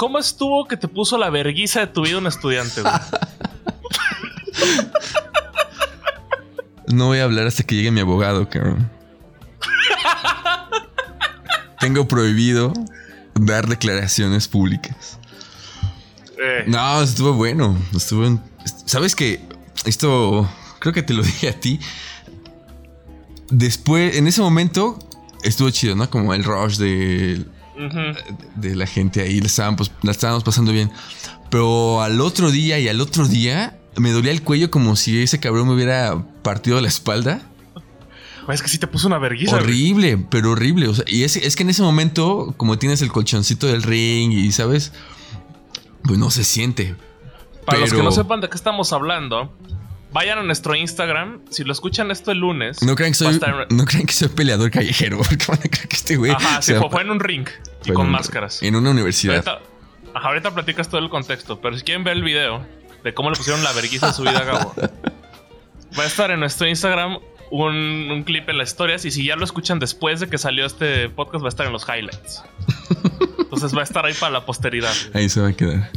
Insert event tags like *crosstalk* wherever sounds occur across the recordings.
¿cómo estuvo que te puso la verguiza de tu vida un estudiante, güey? *laughs* No voy a hablar hasta que llegue mi abogado, cabrón. Tengo prohibido dar declaraciones públicas. Eh, No, estuvo bueno. Estuvo. en- ¿Sabes que Esto creo que te lo *laughs* dije a ti. Después, en ese momento, estuvo chido, ¿no? Como el rush de, de la gente ahí. La, estaban, pues, la estábamos pasando bien. Pero al otro día y al otro día me dolía el cuello como si ese cabrón me hubiera partido la espalda. Es que sí te puso una verguiza. güey. Horrible, pero horrible. O sea, y es, es que en ese momento, como tienes el colchoncito del ring y sabes, pues no se siente. Para los que Pero- no sepan de qué estamos hablando, vayan a nuestro Instagram. Si lo escuchan esto el lunes. No crean que soy, estar- no crean que soy peleador callejero, *laughs* porque van a creer que este güey. Ajá, sí, se fue, en un ring y con un- máscaras. En una universidad. Ahorita, ajá, ahorita platicas todo el contexto, pero si quieren ver el video de cómo le pusieron la verguiza en su vida a Gabo, *laughs* va a estar en nuestro Instagram un, un clip en las historias y si ya lo escuchan después de que salió este podcast va a estar en los highlights. Entonces va a estar ahí para la posteridad. Ahí se va a quedar.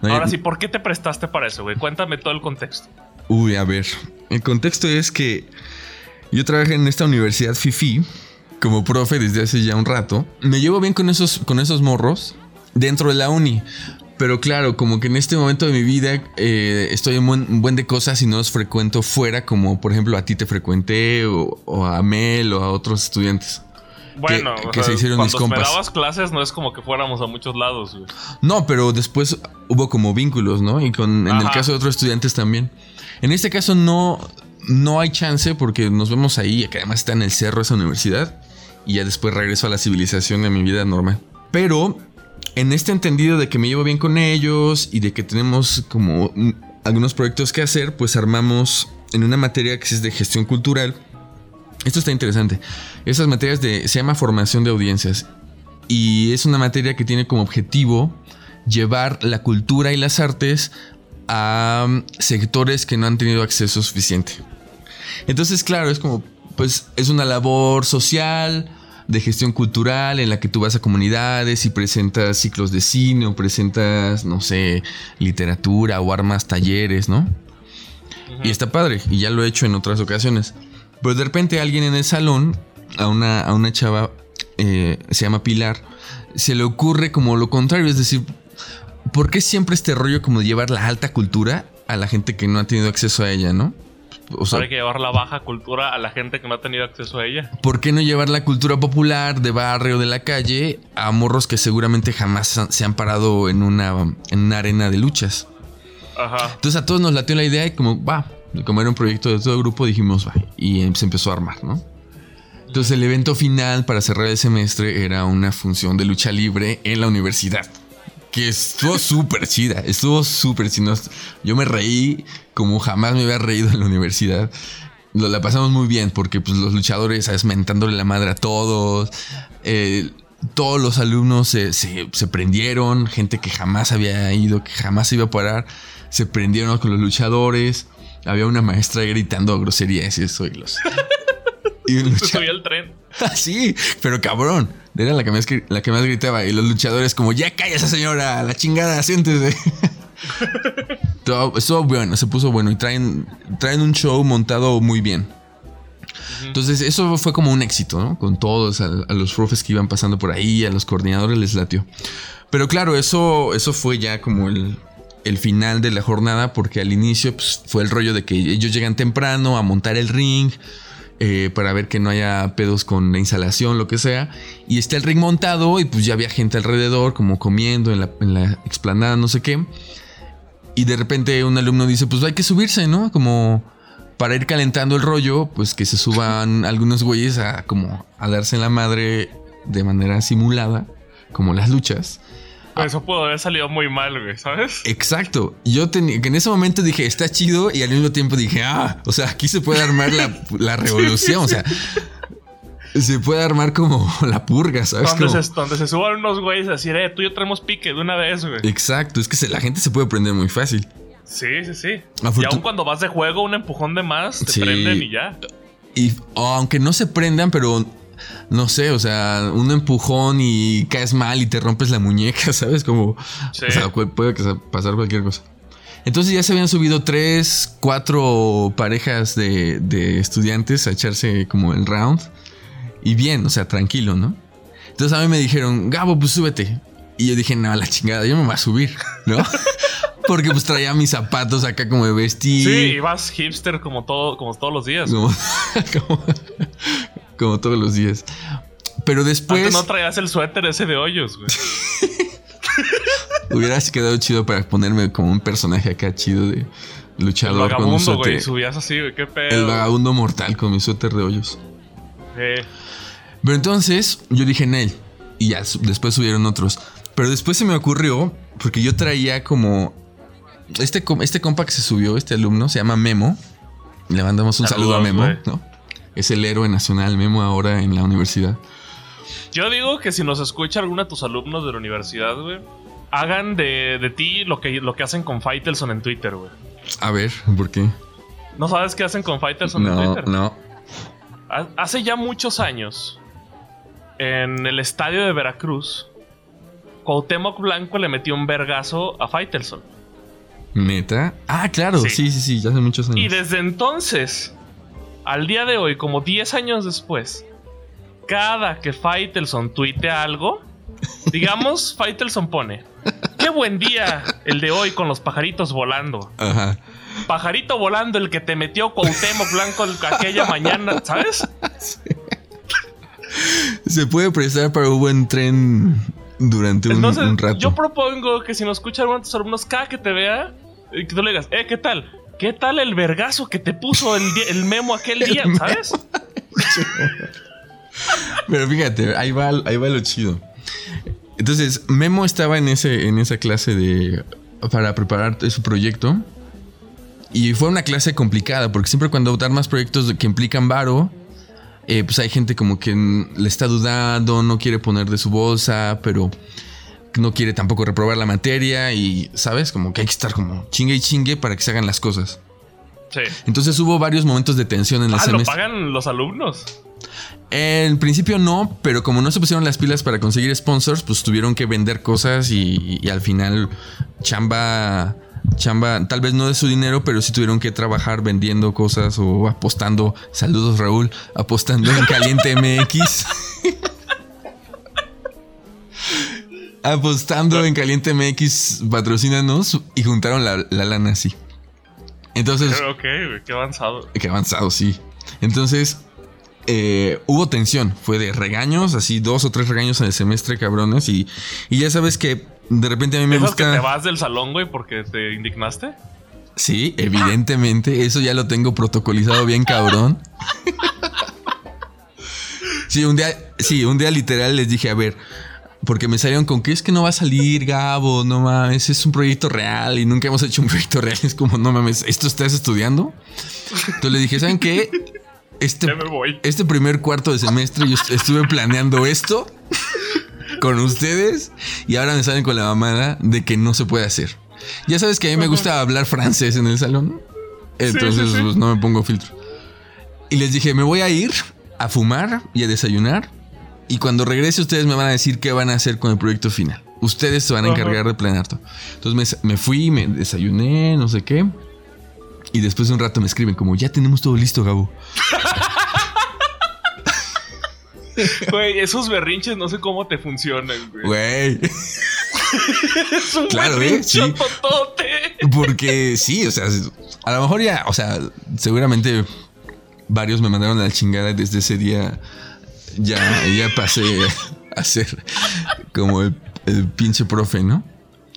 Ahora sí, ¿por qué te prestaste para eso, güey? Cuéntame todo el contexto. Uy, a ver. El contexto es que yo trabajé en esta universidad FIFI como profe desde hace ya un rato. Me llevo bien con esos, con esos morros dentro de la uni. Pero claro, como que en este momento de mi vida eh, estoy en buen, buen de cosas y no los frecuento fuera, como por ejemplo a ti te frecuenté o, o a Mel o a otros estudiantes. Bueno, que se sea, hicieron mis cuando compas. dabas clases no es como que fuéramos a muchos lados, güey. No, pero después hubo como vínculos, ¿no? Y con, en el caso de otros estudiantes también. En este caso no, no hay chance porque nos vemos ahí, que además está en el cerro esa universidad. Y ya después regreso a la civilización de mi vida normal. Pero en este entendido de que me llevo bien con ellos y de que tenemos como algunos proyectos que hacer, pues armamos en una materia que es de gestión cultural. Esto está interesante. Esas materias de, se llama formación de audiencias y es una materia que tiene como objetivo llevar la cultura y las artes a um, sectores que no han tenido acceso suficiente. Entonces, claro, es como, pues, es una labor social, de gestión cultural, en la que tú vas a comunidades y presentas ciclos de cine o presentas, no sé, literatura o armas talleres, ¿no? Y está padre, y ya lo he hecho en otras ocasiones. Pero de repente alguien en el salón, a una, a una chava, eh, se llama Pilar, se le ocurre como lo contrario, es decir, ¿por qué siempre este rollo como de llevar la alta cultura a la gente que no ha tenido acceso a ella, no? O sea, hay que llevar la baja cultura a la gente que no ha tenido acceso a ella. ¿por qué no llevar la cultura popular de barrio, de la calle, a morros que seguramente jamás se han parado en una, en una arena de luchas? Ajá. Entonces a todos nos latió la idea y como, va, como era un proyecto de todo el grupo, dijimos, va, y se empezó a armar, ¿no? Entonces el evento final para cerrar el semestre era una función de lucha libre en la universidad. Que estuvo súper chida, estuvo súper chida. Yo me reí como jamás me había reído en la universidad. Lo, la pasamos muy bien porque pues, los luchadores, ¿sabes? Mentándole la madre a todos. Eh, todos los alumnos se, se- se prendieron. Gente que jamás había ido, que jamás se iba a parar. Se prendieron con los luchadores. Había una maestra gritando groserías y eso. Y los... y *laughs* subía al tren. *laughs* sí, pero cabrón. Era la que, más, la que más gritaba. Y los luchadores como, ya calla esa señora, la chingada, siéntese. *laughs* Todo- Estuvo bueno, se puso bueno. Y traen, traen un show montado muy bien. Entonces eso fue como un éxito, ¿no? Con todos, a, a los profes que iban pasando por ahí, a los coordinadores les latió. Pero claro, eso, eso fue ya como el, el final de la jornada, porque al inicio pues, fue el rollo de que ellos llegan temprano a montar el ring, eh, para ver que no haya pedos con la instalación, lo que sea. Y está el ring montado y pues ya había gente alrededor, como comiendo en la, en la explanada, no sé qué. Y de repente un alumno dice, pues hay que subirse, ¿no? Como para ir calentando el rollo, pues que se suban *laughs* algunos güeyes a como a darse en la madre de manera simulada, como las luchas. Eso pudo haber salido muy mal, güey, ¿sabes? Exacto. Yo tenía que en ese momento dije, está chido, y al mismo tiempo dije, ah, o sea, aquí se puede armar la, la *laughs* revolución, o sea, se puede armar como *laughs* la purga, ¿sabes? Donde Como- se, donde se suban unos güeyes a decir, eh, tú y yo traemos pique de una vez, güey. Exacto, es que se- la gente se puede prender muy fácil. Sí, sí, sí. Afortun- Y aún cuando vas de juego, un empujón de más, te Sí. prenden y ya. Y aunque no se prendan, pero no sé, o sea, un empujón y caes mal y te rompes la muñeca, *laughs* ¿sabes? Como, Sí. o sea, pu- puede pasar cualquier cosa. Entonces ya se habían subido tres, cuatro parejas de, de estudiantes a echarse como el round. Y bien, o sea, tranquilo, ¿no? Entonces a mí me dijeron, Gabo, pues súbete. Y yo dije, no, la chingada, yo me voy a subir, ¿no? *laughs* Porque pues traía mis zapatos acá como de vestir. Sí, y vas hipster como todo, como todos los días. Como, *laughs* como, como todos los días. Pero después Antes no traías el suéter ese de hoyos, güey. *laughs* hubiera quedado chido para ponerme como un personaje acá chido de El luchador con un vagabundo, güey. suéter. Subías así, güey. Qué pedo. El vagabundo mortal con mi suéter de hoyos. Eh, Pero entonces yo dije en él. Y ya después subieron otros. Pero después se me ocurrió, porque yo traía como. Este, este compa que se subió, este alumno, se llama Memo. Le mandamos un saludo a Memo. ¿no? Es el héroe nacional, Memo, ahora en la universidad. Yo digo que si nos escucha alguno de tus alumnos de la universidad, güey, hagan de, de ti lo que, lo que hacen con Faitelson en Twitter, güey. A ver, ¿por qué? ¿No sabes qué hacen con Faitelson en No, Twitter? no. Ha- Hace ya muchos años, en el estadio de Veracruz, Cuauhtémoc Blanco le metió un vergazo a Faitelson. ¿Neta? Ah, claro, Sí. sí, sí, sí, ya hace muchos años. Y desde entonces, al día de hoy, como 10 años después, cada que Faitelson tuitea algo, *laughs* digamos, Faitelson pone, qué buen día el de hoy con los pajaritos volando. Ajá. Pajarito volando el que te metió Cuauhtémoc Blanco el- aquella *laughs* mañana, ¿sabes? Se puede prestar para un buen tren durante un, Entonces, un rato. yo propongo que si nos escuchan alguno de tus alumnos, cada que te vea, que tú le digas, eh, ¿qué tal? ¿Qué tal el vergazo que te puso el, memo aquel día, memo. ¿sabes? *laughs* Pero fíjate, ahí va, ahí va lo chido. Entonces, Memo estaba en, ese, en esa clase de. para preparar su proyecto. Y fue una clase complicada, porque siempre cuando más proyectos que implican varo, eh, pues hay gente como que le está dudando, no quiere poner de su bolsa, pero no quiere tampoco reprobar la materia y, ¿sabes? Como que hay que estar como chingue y chingue para que se hagan las cosas. Sí. Entonces hubo varios momentos de tensión en el Ah, lo semestre. pagan los alumnos. En principio no, pero como no se pusieron las pilas para conseguir sponsors, pues tuvieron que vender cosas y, y al final chamba, chamba, tal vez no de su dinero, pero sí tuvieron que trabajar vendiendo cosas o apostando. Saludos Raúl, apostando en Caliente *laughs* MX. Apostando en Caliente MX, patrocínanos y juntaron la, la lana así. Entonces, Ok, güey, qué avanzado. Qué avanzado, sí. Entonces, eh, hubo tensión. Fue de regaños, así dos o tres regaños en el semestre, cabrones. Y, y ya sabes que de repente a mí me ¿Dejas que te gusta. vas del salón, güey, porque te indignaste? Sí, evidentemente. Eso ya lo tengo protocolizado bien, cabrón. *laughs* Sí, un día, sí, un día literal les dije, a ver, porque me salieron con que es que no va a salir, Gabo, no mames, es un proyecto real y nunca hemos hecho un proyecto real. Es como, no mames, ¿esto estás estudiando? Entonces le dije, ¿saben qué? Este, Ya me voy. este primer cuarto de semestre yo est- estuve planeando esto con ustedes y ahora me salen con la mamada de que no se puede hacer. Ya sabes que a mí me gusta hablar francés en el salón. Entonces sí, sí. pues, no me pongo filtro. Y les dije, me voy a ir a fumar y a desayunar. Y cuando regrese ustedes me van a decir qué van a hacer con el proyecto final. Ustedes se van a Ajá. encargar de planear todo. Entonces me, me fui, me desayuné, no sé qué. Y después de un rato me escriben como, ya tenemos todo listo, Gabo. Güey, esos berrinches no sé cómo te funcionan, güey. Güey. *laughs* Es un Claro, ¿eh? Sí. Porque sí, o sea, a lo mejor ya, o sea, seguramente varios me mandaron a la chingada desde ese día. Ya, ya pasé a ser como el, el pinche profe, ¿no?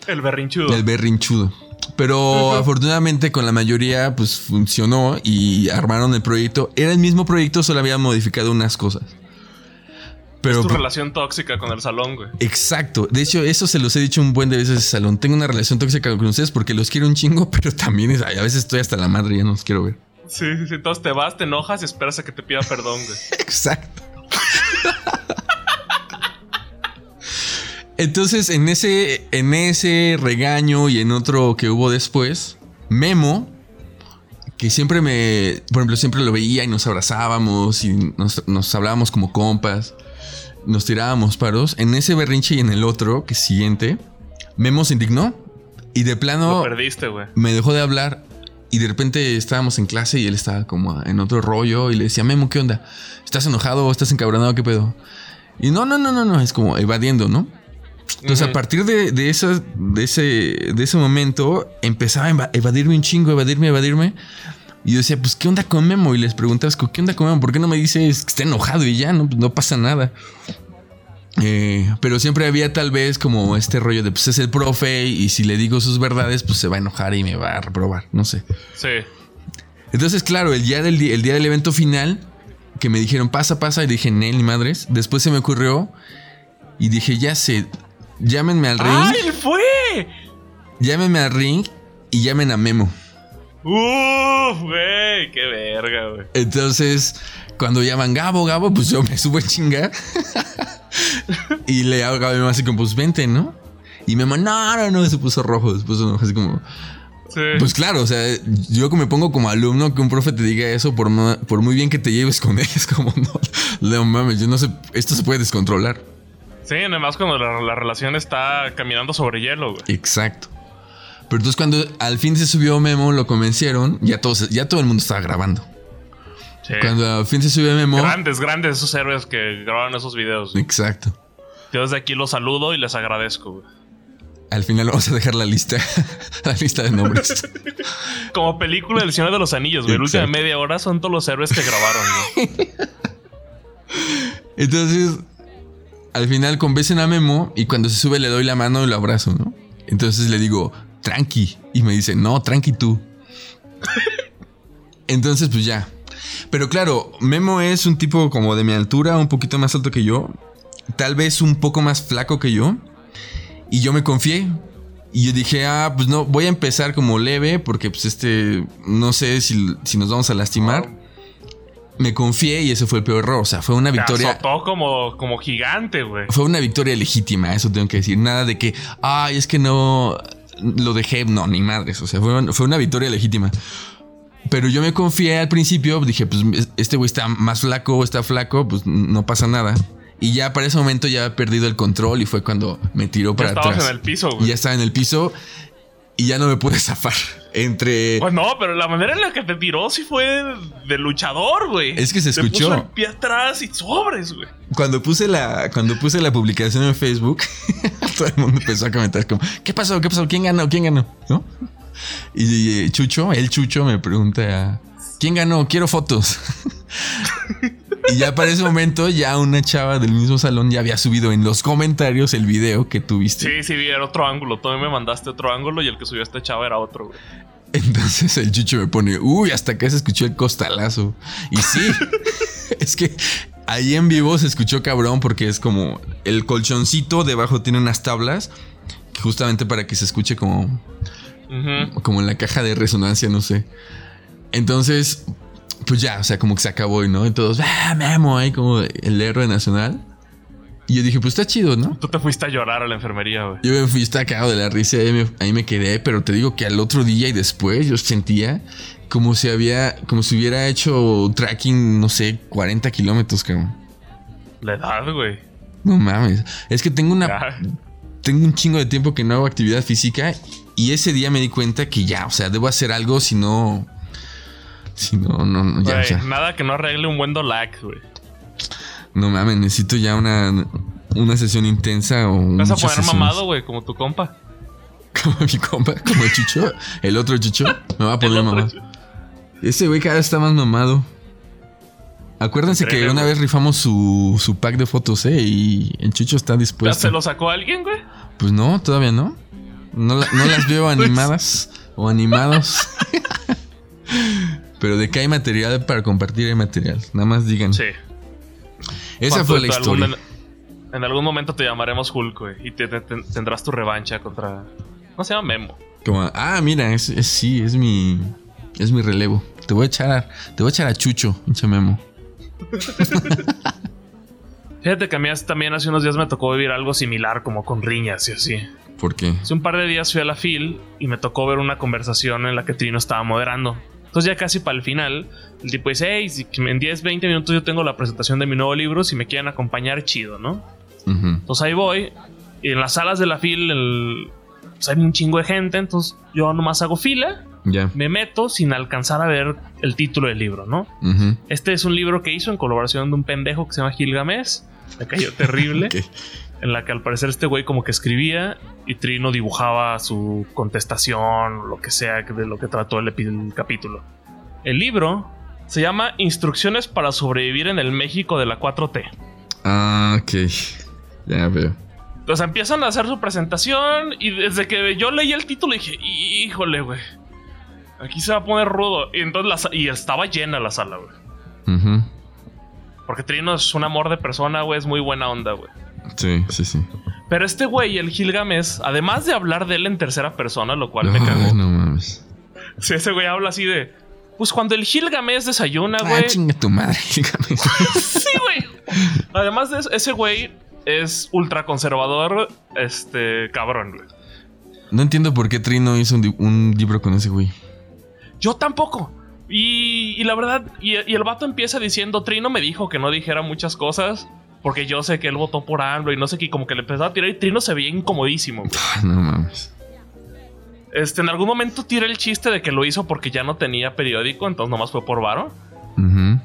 El berrinchudo. El berrinchudo. Pero afortunadamente con la mayoría pues funcionó y armaron el proyecto. Era el mismo proyecto, solo había modificado unas cosas. Pero es tu relación tóxica con el salón, güey. Exacto. De hecho, eso se los he dicho un buen de veces el salón. Tengo una relación tóxica con ustedes porque los quiero un chingo, *laughs* pero también es- a veces estoy hasta la madre y ya no los quiero ver. Sí, sí, sí. Entonces te vas, te enojas y esperas a que te pida perdón, güey. *laughs* Exacto. Entonces, en ese, en ese regaño y en otro que hubo después, Memo, que siempre me, por ejemplo, siempre lo veía y nos abrazábamos y nos, nos hablábamos como compas, nos tirábamos paros. En ese berrinche y en el otro, que siguiente, Memo se indignó y de plano Lo perdiste, güey. me dejó de hablar y de repente estábamos en clase y él estaba como en otro rollo y le decía, Memo, ¿qué onda? ¿Estás enojado? ¿Estás encabronado? ¿Qué pedo? Y no, no, no, no, no, es como evadiendo, ¿no? Entonces, a partir de, de, esa- de, ese, de ese momento, empezaba a eva- evadirme un chingo, evadirme, evadirme. Y yo decía, pues, ¿qué onda con Memo? Y les preguntabas, ¿qué onda con Memo? ¿Por qué no me dices que está enojado y ya? No, Pues, no pasa nada. Eh, pero siempre había tal vez como este rollo de, pues, es el profe y si le digo sus verdades, pues se va a enojar y me va a reprobar, no sé. Sí. Entonces, claro, el día del, el día del evento final, que me dijeron pasa, pasa, y dije, Nel, ni madres. Después se me ocurrió y dije, ya sé, llámenme al ring, ¡Ay, fue! llámenme al ring y llamen a Memo. ¡Uf, güey! ¡Qué verga, güey! Entonces, cuando llaman Gabo, Gabo, pues yo me subo en chinga *laughs* y le hago a Memo así como, pues vente, ¿no? Y Memo, no, no, no, se puso rojo, se puso así como, Sí. Pues claro, o sea, yo que me pongo como alumno que un profe te diga eso, por, por muy bien que te lleves con él, *laughs* es como, no, no mames, yo no sé, esto se puede descontrolar. sí, además cuando la, la relación está caminando sobre hielo, güey. Exacto. Pero entonces cuando al fin se subió Memo, lo convencieron, ya, todos, ya todo el mundo estaba grabando. Sí. Cuando al fin se subió Memo... Grandes, grandes esos héroes que grabaron esos videos. Exacto. Yo desde aquí los saludo y les agradezco, güey. Al final vamos a dejar la lista, *laughs* la lista de nombres. *laughs* Como película del Señor de los Anillos, güey. La última media hora son todos los héroes que grabaron, güey. *laughs* Entonces, al final convencen a Memo y cuando se sube le doy la mano y lo abrazo, ¿no? Entonces le digo, tranqui. Y me dice, no, tranqui tú. Entonces, pues ya. Pero claro, Memo es un tipo como de mi altura, un poquito más alto que yo. Tal vez un poco más flaco que yo. Y yo me confié. Y yo dije, ah, pues no, voy a empezar como leve porque pues este, no sé si, si nos vamos a lastimar. Me confié y ese fue el peor error. O sea, fue una victoria. azotó como, como gigante, güey. Fue una victoria legítima, eso tengo que decir. Nada de que, ay, es que no lo dejé. No, ni madres. O sea, fue, fue una victoria legítima. Pero yo me confié al principio, dije, pues este güey está más flaco, está flaco, pues no pasa nada. Y ya para ese momento ya he perdido el control y fue cuando me tiró Ya para estabas atrás. en el piso, Y güey. ya estaba en el piso y ya no me pude *laughs* zafar. Entre. Pues no, pero la manera en la que te tiró sí fue de luchador, güey. Es que se Te escuchó. puso el pie atrás y sobres, güey. Cuando puse la, cuando puse la publicación en Facebook, *laughs* todo el mundo empezó a comentar como, ¿qué pasó? ¿Qué pasó? ¿Quién ganó? ¿Quién ganó? ¿No? Y Chucho, el Chucho me pregunta, ¿quién ganó? Quiero fotos. *laughs* y ya para ese momento, ya una chava del mismo salón ya había subido en los comentarios el video que tuviste. Sí, sí, era otro ángulo. Tú me mandaste otro ángulo y el que subió este chavo era otro, güey. Entonces el Chucho me pone, uy, hasta acá se escuchó el costalazo. Y sí, *laughs* es que ahí en vivo se escuchó cabrón porque es como el colchoncito debajo tiene unas tablas justamente para que se escuche como, Ujú. como en la caja de resonancia, no sé. Entonces, pues ya, o sea, como que se acabó y no. Y todos, ah, Memo, ahí como el héroe nacional. Y yo dije, pues está chido, ¿no? Tú te fuiste a llorar a la enfermería, güey. Yo me fui estaba cagado de la risa y ahí me, ahí me quedé, pero te digo que al otro día y después yo sentía como si había, como si hubiera hecho tracking, no sé, 40 kilómetros, cabrón. La edad, güey. No mames. Es que tengo una, Ya. tengo un chingo de tiempo que no hago actividad física y ese día me di cuenta que ya, o sea, debo hacer algo si no, si no, no, no, ya, o sea, nada que no arregle un buen dolac, güey. no mames, necesito ya una, una sesión intensa o Vas a poner sesiones. mamado, güey, como tu compa. *laughs* Como mi compa, como el Chucho, el otro Chucho, me va a poner mamado. Ese güey cada vez está más mamado. Acuérdense que una güey. vez rifamos su, su pack de fotos, ¿eh? Y el Chucho está ¿Ya dispuesto. se lo sacó alguien, güey? Pues no, todavía no. No, no las veo *laughs* animadas o animados. Pero de que hay material para compartir, hay material. Nada más digan. Sí. Esa fue la algún- historia. en algún momento te llamaremos Hulk, güey. Y te- te- te- tendrás tu revancha contra. ¿Cómo se llama Memo? Como, ah, mira, es, es- sí, es mi. Es mi relevo. Te voy a echar a, te voy a echar a Chucho, pinche memo. *laughs* Fíjate que a mí también hace unos días me tocó vivir algo similar, como con riñas y así. ¿Por qué? Hace un par de días fui a la FIL y me tocó ver una conversación en la que Trino estaba moderando. Entonces ya casi para el final, el tipo dice, hey, si en 10, 20 minutos yo tengo la presentación de mi nuevo libro, si me quieren acompañar, chido, ¿no? Entonces ahí voy, y en las salas de la fila pues, hay un chingo de gente, entonces yo nomás hago fila, me meto sin alcanzar a ver el título del libro, ¿no? Este es un libro que hizo en colaboración de un pendejo que se llama Gilgamesh, me cayó *laughs* terrible. En la que al parecer este güey como que escribía y Trino dibujaba su contestación, lo que sea de lo que trató el, el capítulo. El libro se llama Instrucciones para sobrevivir en el México de la 4T. Ah, ok. Ya veo. Entonces empiezan a hacer su presentación y desde que yo leí el título dije, híjole, güey. Aquí se va a poner rudo. Y entonces y estaba llena la sala, güey. Porque Trino es un amor de persona, güey. Es muy buena onda, güey. Sí, sí, sí. Pero este güey, el Gilgamesh, además de hablar de él en tercera persona, lo cual me cagó. No mames. Sí, ese güey habla así de. Pues cuando el Gilgamesh desayuna, ah, güey. Ah, chinga tu madre, *laughs* Gilgamesh. sí, güey. Además de eso, ese güey es ultra conservador, este, cabrón, güey. No entiendo por qué Trino hizo un, libro con ese güey. Yo tampoco. Y, la verdad, y, y, el vato empieza diciendo, Trino me dijo que no dijera muchas cosas. Porque yo sé que él votó por AMLO y no sé qué, como que le empezó a tirar y Trino se veía incomodísimo. no mames. Este, en algún momento tira el chiste de que lo hizo porque ya no tenía periódico, entonces nomás fue por varo.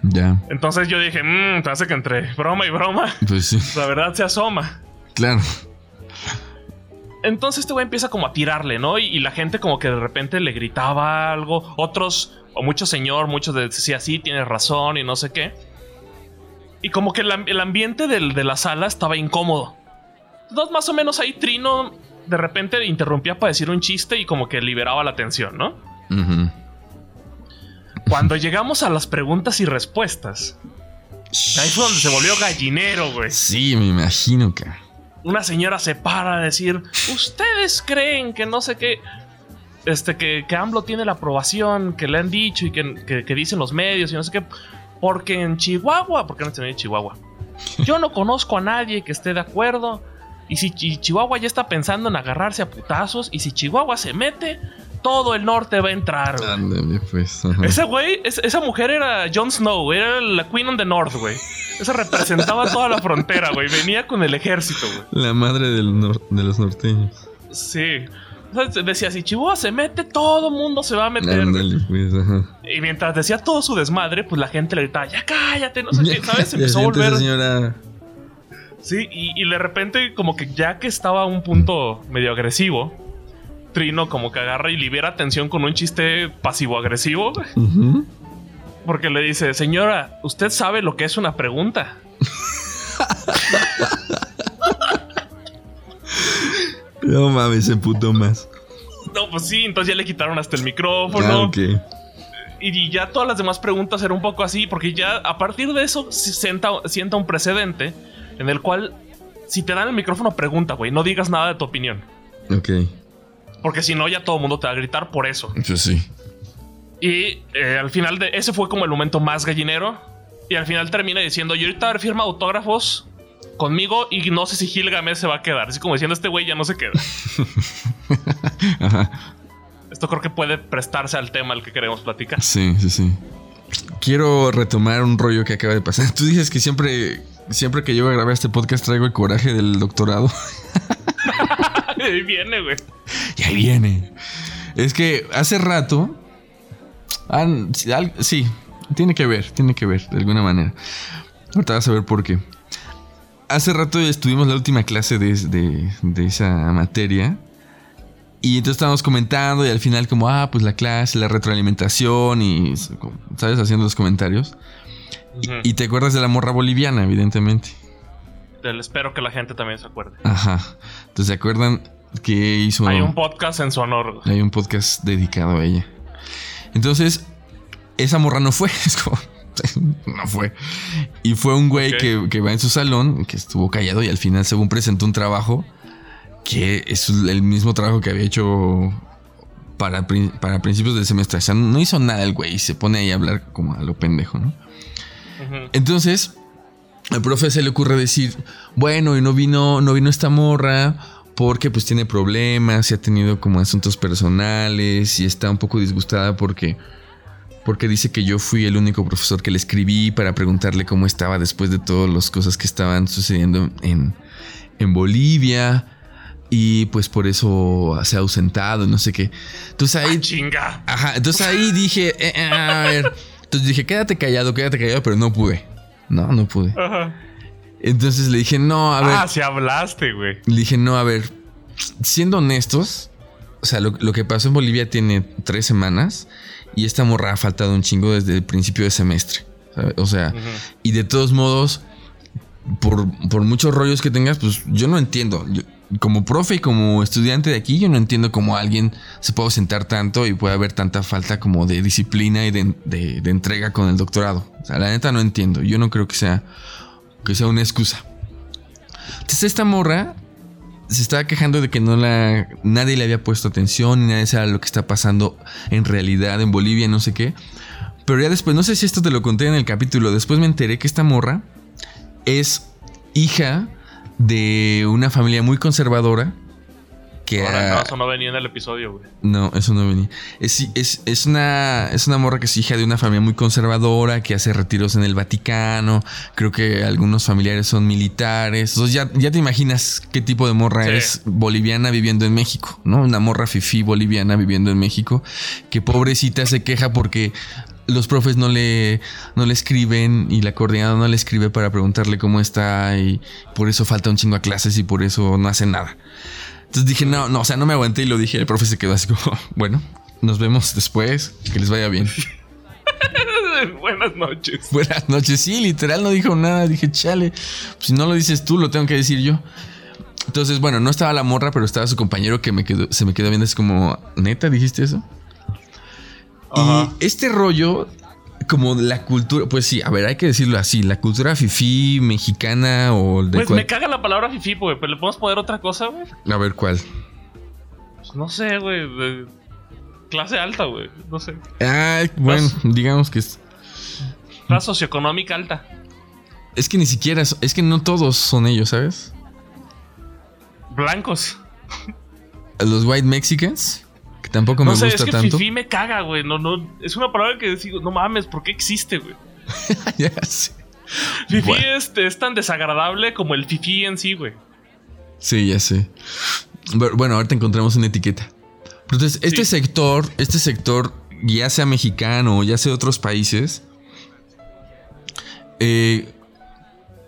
ya. Entonces yo dije, mmm, hace que entre broma y broma, pues sí. la verdad se asoma. Claro. Entonces este güey empieza como a tirarle, ¿no? Y, la gente como que de repente le gritaba algo. Otros, o mucho señor, muchos decían, sí, tienes razón y no sé qué. Y como que el, ambiente de la sala estaba incómodo. Entonces, más o menos ahí Trino de repente interrumpía para decir un chiste y como que liberaba la tensión, ¿no? Cuando llegamos a las preguntas y respuestas, ahí fue donde se volvió gallinero, güey. Sí, me imagino que. Una señora se para a decir: ¿Ustedes creen que no sé qué? Este, que, que AMLO tiene la aprobación que le han dicho y que, que dicen los medios y no sé qué. Porque en Chihuahua, ¿por qué no en Chihuahua? Yo no conozco a nadie que esté de acuerdo. Y si Chihuahua ya está pensando en agarrarse a putazos, y si Chihuahua se mete, todo el norte va a entrar. pues. Ese güey, esa mujer era Jon Snow, era la Queen of the North, güey. Esa representaba toda la frontera, güey. Venía con el ejército, güey. La madre de los norteños. Sí decía, si Chihuahua se mete, todo mundo se va a meter. Pues, y mientras decía todo su desmadre, pues la gente le gritaba, ya cállate, no sé *laughs* qué, ¿sabes? Se empezó a volver. Señora. Sí, y, de repente, como que ya que estaba a un punto medio agresivo, Trino como que agarra y libera atención con un chiste pasivo-agresivo. Porque le dice, señora, ¿usted sabe lo que es una pregunta? *laughs* No mames, se puto más. No, pues sí, entonces ya le quitaron hasta el micrófono. Ah, y ya todas las demás preguntas eran un poco así, porque ya a partir de eso se sienta, sienta un precedente en el cual, si te dan el micrófono, pregunta, güey, no digas nada de tu opinión. Ok. Porque si no, ya todo el mundo te va a gritar por eso. Pues sí. Y eh, al final de ese fue como el momento más gallinero. Y al final termina diciendo: Yo ahorita firma autógrafos conmigo y no sé si Gilgamesh se va a quedar. Así como diciendo, este güey ya no se queda. *laughs* Esto creo que puede prestarse al tema al que queremos platicar. Sí, sí, sí. Quiero retomar un rollo que acaba de pasar. *laughs* Tú dices que siempre, siempre que llego a grabar este podcast traigo el coraje del doctorado. *laughs* ahí viene, güey. Y ahí viene. Es que hace rato... sí, tiene que ver, tiene que ver, de alguna manera. Ahorita vas a ver por qué hace rato estuvimos la última clase de, esa materia. Y entonces estábamos comentando y al final como, ah, pues la clase, la retroalimentación y, ¿sabes? Haciendo los comentarios. y, te acuerdas de la morra boliviana, evidentemente. espero que la gente también se acuerde. Ajá. Entonces se acuerdan que hizo... Hay un podcast en su honor. Hay un podcast dedicado a ella. Entonces, esa morra no fue. *laughs* Es como, *laughs* no fue. Y fue un güey que, va en su salón, que estuvo callado y al final, según presentó un trabajo, que es el mismo trabajo que había hecho para, para principios del semestre. O sea, no hizo nada el güey y se pone ahí a hablar como a lo pendejo, ¿no? Entonces, al profe se le ocurre decir, bueno, y no vino, no vino esta morra porque pues tiene problemas y ha tenido como asuntos personales y está un poco disgustada porque porque dice que yo fui el único profesor que le escribí para preguntarle cómo estaba después de todas las cosas que estaban sucediendo en, en Bolivia. Y pues por eso se ha ausentado, no sé qué. Entonces ahí. Ah, chinga. Ajá. Entonces ahí dije, eh, eh, a ver. Entonces dije, quédate callado, quédate callado, pero no pude. No, no pude. Ajá. Entonces le dije, no, a ver. Ah, si hablaste, güey. Le dije, no, a ver. Siendo honestos, o sea, lo, lo que pasó en Bolivia tiene tres semanas y esta morra ha faltado un chingo desde el principio de semestre. O sea, y de todos modos, por, por muchos rollos que tengas, pues yo no entiendo. Yo- como profe y como estudiante de aquí, yo no entiendo cómo alguien se puede ausentar tanto y puede haber tanta falta como de disciplina y de, de- de entrega con el doctorado. O sea, la neta no entiendo. Yo no creo que sea, que sea una excusa. Entonces esta morra se estaba quejando de que no la nadie le había puesto atención y nadie sabe lo que está pasando en realidad en Bolivia, no sé qué. Pero ya después, no sé si esto te lo conté en el capítulo, después me enteré que esta morra es hija de una familia muy conservadora que Ahora, no, eso no venía en el episodio, güey. no, eso no venía. Es, es, es una, es una morra que es hija de una familia muy conservadora, que hace retiros en el Vaticano. Creo que algunos familiares son militares. Entonces ya, ya te imaginas qué tipo de morra Sí. es boliviana viviendo en México, ¿no? Una morra fifí boliviana viviendo en México, que pobrecita se queja porque los profes no le, no le escriben y la coordinadora no le escribe para preguntarle cómo está y por eso falta un chingo a clases y por eso no hace nada. Entonces dije, no, no, o sea, no me aguanté y lo dije. El profe se quedó así como, *laughs* bueno, nos vemos después, que les vaya bien. *laughs* Buenas noches. Buenas noches, sí, literal no dijo nada. Dije, chale, pues si no lo dices tú, lo tengo que decir yo. Entonces, bueno, no estaba la morra, pero estaba su compañero que me quedó, se me quedó viendo así como, ¿neta dijiste eso? Ajá. Y este rollo, como la cultura, pues sí, a ver, hay que decirlo así, la cultura fifí mexicana o de Pues cual- me caga la palabra fifi, güey. Pero le podemos poner otra cosa, güey. A ver, ¿cuál? Pues no sé, güey. de Clase alta, güey. No sé. Ay, bueno, digamos que es... Clase socioeconómica alta. Es que ni siquiera, es es que no todos son ellos, ¿sabes? Blancos. Los white mexicans, tampoco me no sé, gusta es que tanto. fifi me caga, güey. No, no. Es una palabra que digo, no mames, ¿por qué existe, güey? *laughs* ya sé. Fifi Bueno. es, es tan desagradable como el fifi en sí, güey. Sí, ya sé. Bu- Bueno, ahorita encontramos una etiqueta. Pero entonces, este Sí. sector, este sector, ya sea mexicano o ya sea de otros países, eh,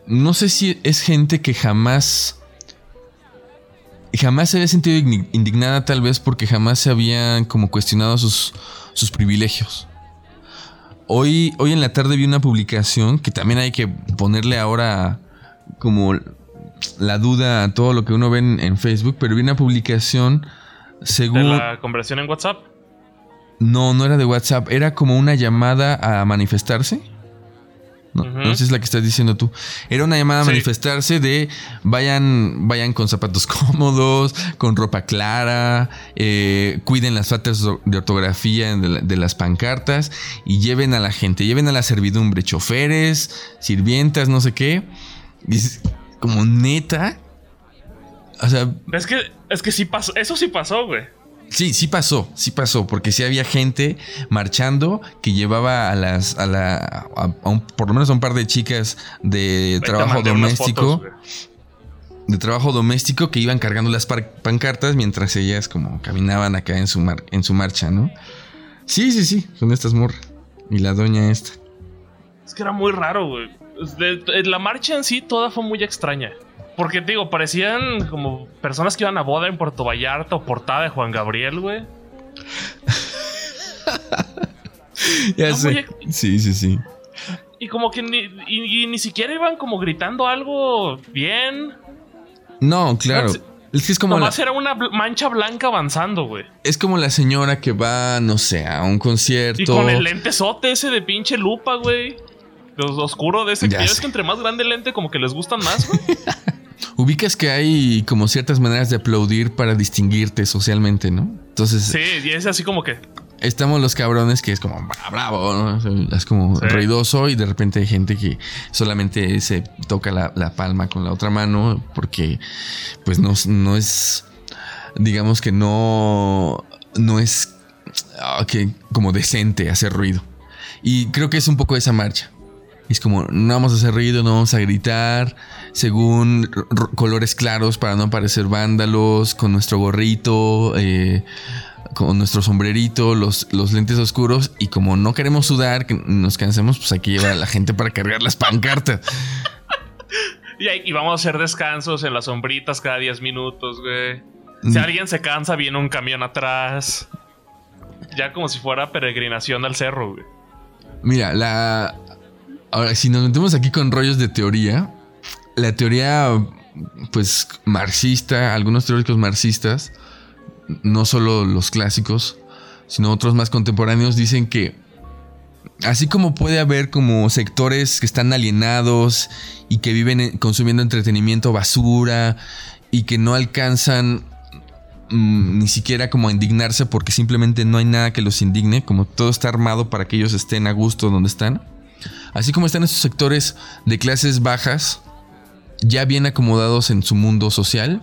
no sé si es gente que jamás, jamás se había sentido indignada tal vez porque jamás se habían como cuestionado sus, sus privilegios. Hoy, hoy en la tarde vi una publicación que también hay que ponerle ahora como la duda a todo lo que uno ve en, en Facebook, pero vi una publicación De según... la conversión en WhatsApp. No, no era de WhatsApp, era como una llamada a manifestarse. No, sé si es la que estás diciendo tú. Era una llamada a Sí. manifestarse de vayan, vayan con zapatos *laughs* cómodos, con ropa clara, eh, cuiden las faltas de ortografía de, la- de las pancartas y lleven a la gente, lleven a la servidumbre, choferes, sirvientas, no sé qué. Y es como neta. O sea, Es que, es que sí pasó. Eso sí pasó, güey. Sí, sí pasó, sí pasó, porque sí había gente marchando que llevaba a las, a la, a, a un- por lo menos a un par de chicas de trabajo doméstico, fotos, de trabajo doméstico que iban cargando las pancartas mientras ellas como caminaban acá en su mar- en su marcha, ¿no? Sí, sí, sí, son estas morras y la doña esta. Es que era muy raro, güey. La marcha en sí toda fue muy extraña. Porque, te digo, parecían como personas que iban a boda en Puerto Vallarta o portada de Juan Gabriel, güey. *laughs* Ya muy sé. Sí, sí, sí. Y como que ni, y- y ni siquiera iban como gritando algo bien. No, claro. Sí. Es que es como la, Nomás era una mancha blanca avanzando, güey. es como la señora que va, no sé, a un concierto. Y con el lentesote ese de pinche lupa, güey. Los oscuro de ese. Ya que sé. que entre más grande el lente, como que les gustan más, güey. *laughs* Ubicas que hay como ciertas maneras de aplaudir para distinguirte socialmente, ¿no? Entonces, Sí, y es así como que. estamos los cabrones que es como "Bra- bravo, ¿no? Es como Sí. ruidoso y de repente hay gente que solamente se toca la, la palma con la otra mano porque pues no, no es, digamos que no, no es ah, que como decente hacer ruido. Y creo que es un poco esa marcha. Es como, no vamos a hacer ruido, no vamos a gritar, según colores claros para no parecer vándalos, con nuestro gorrito, eh, con nuestro sombrerito, los, los lentes oscuros. Y como no queremos sudar, que nos cansemos, pues hay que llevar a la gente para cargar las pancartas. *laughs* Y, vamos a hacer descansos en las sombritas cada 10 minutos, güey. Si mm. alguien se cansa, viene un camión atrás. Ya como si fuera peregrinación al cerro, güey. Mira, la. Ahora, si nos metemos aquí con rollos de teoría, la teoría, pues, marxista, algunos teóricos marxistas, no solo los clásicos, sino otros más contemporáneos, dicen que así como puede haber como sectores que están alienados y que viven consumiendo entretenimiento basura y que no alcanzan mm, ni siquiera como a indignarse porque simplemente no hay nada que los indigne, como todo está armado para que ellos estén a gusto donde están. Así como están estos sectores de clases bajas ya bien acomodados en su mundo social,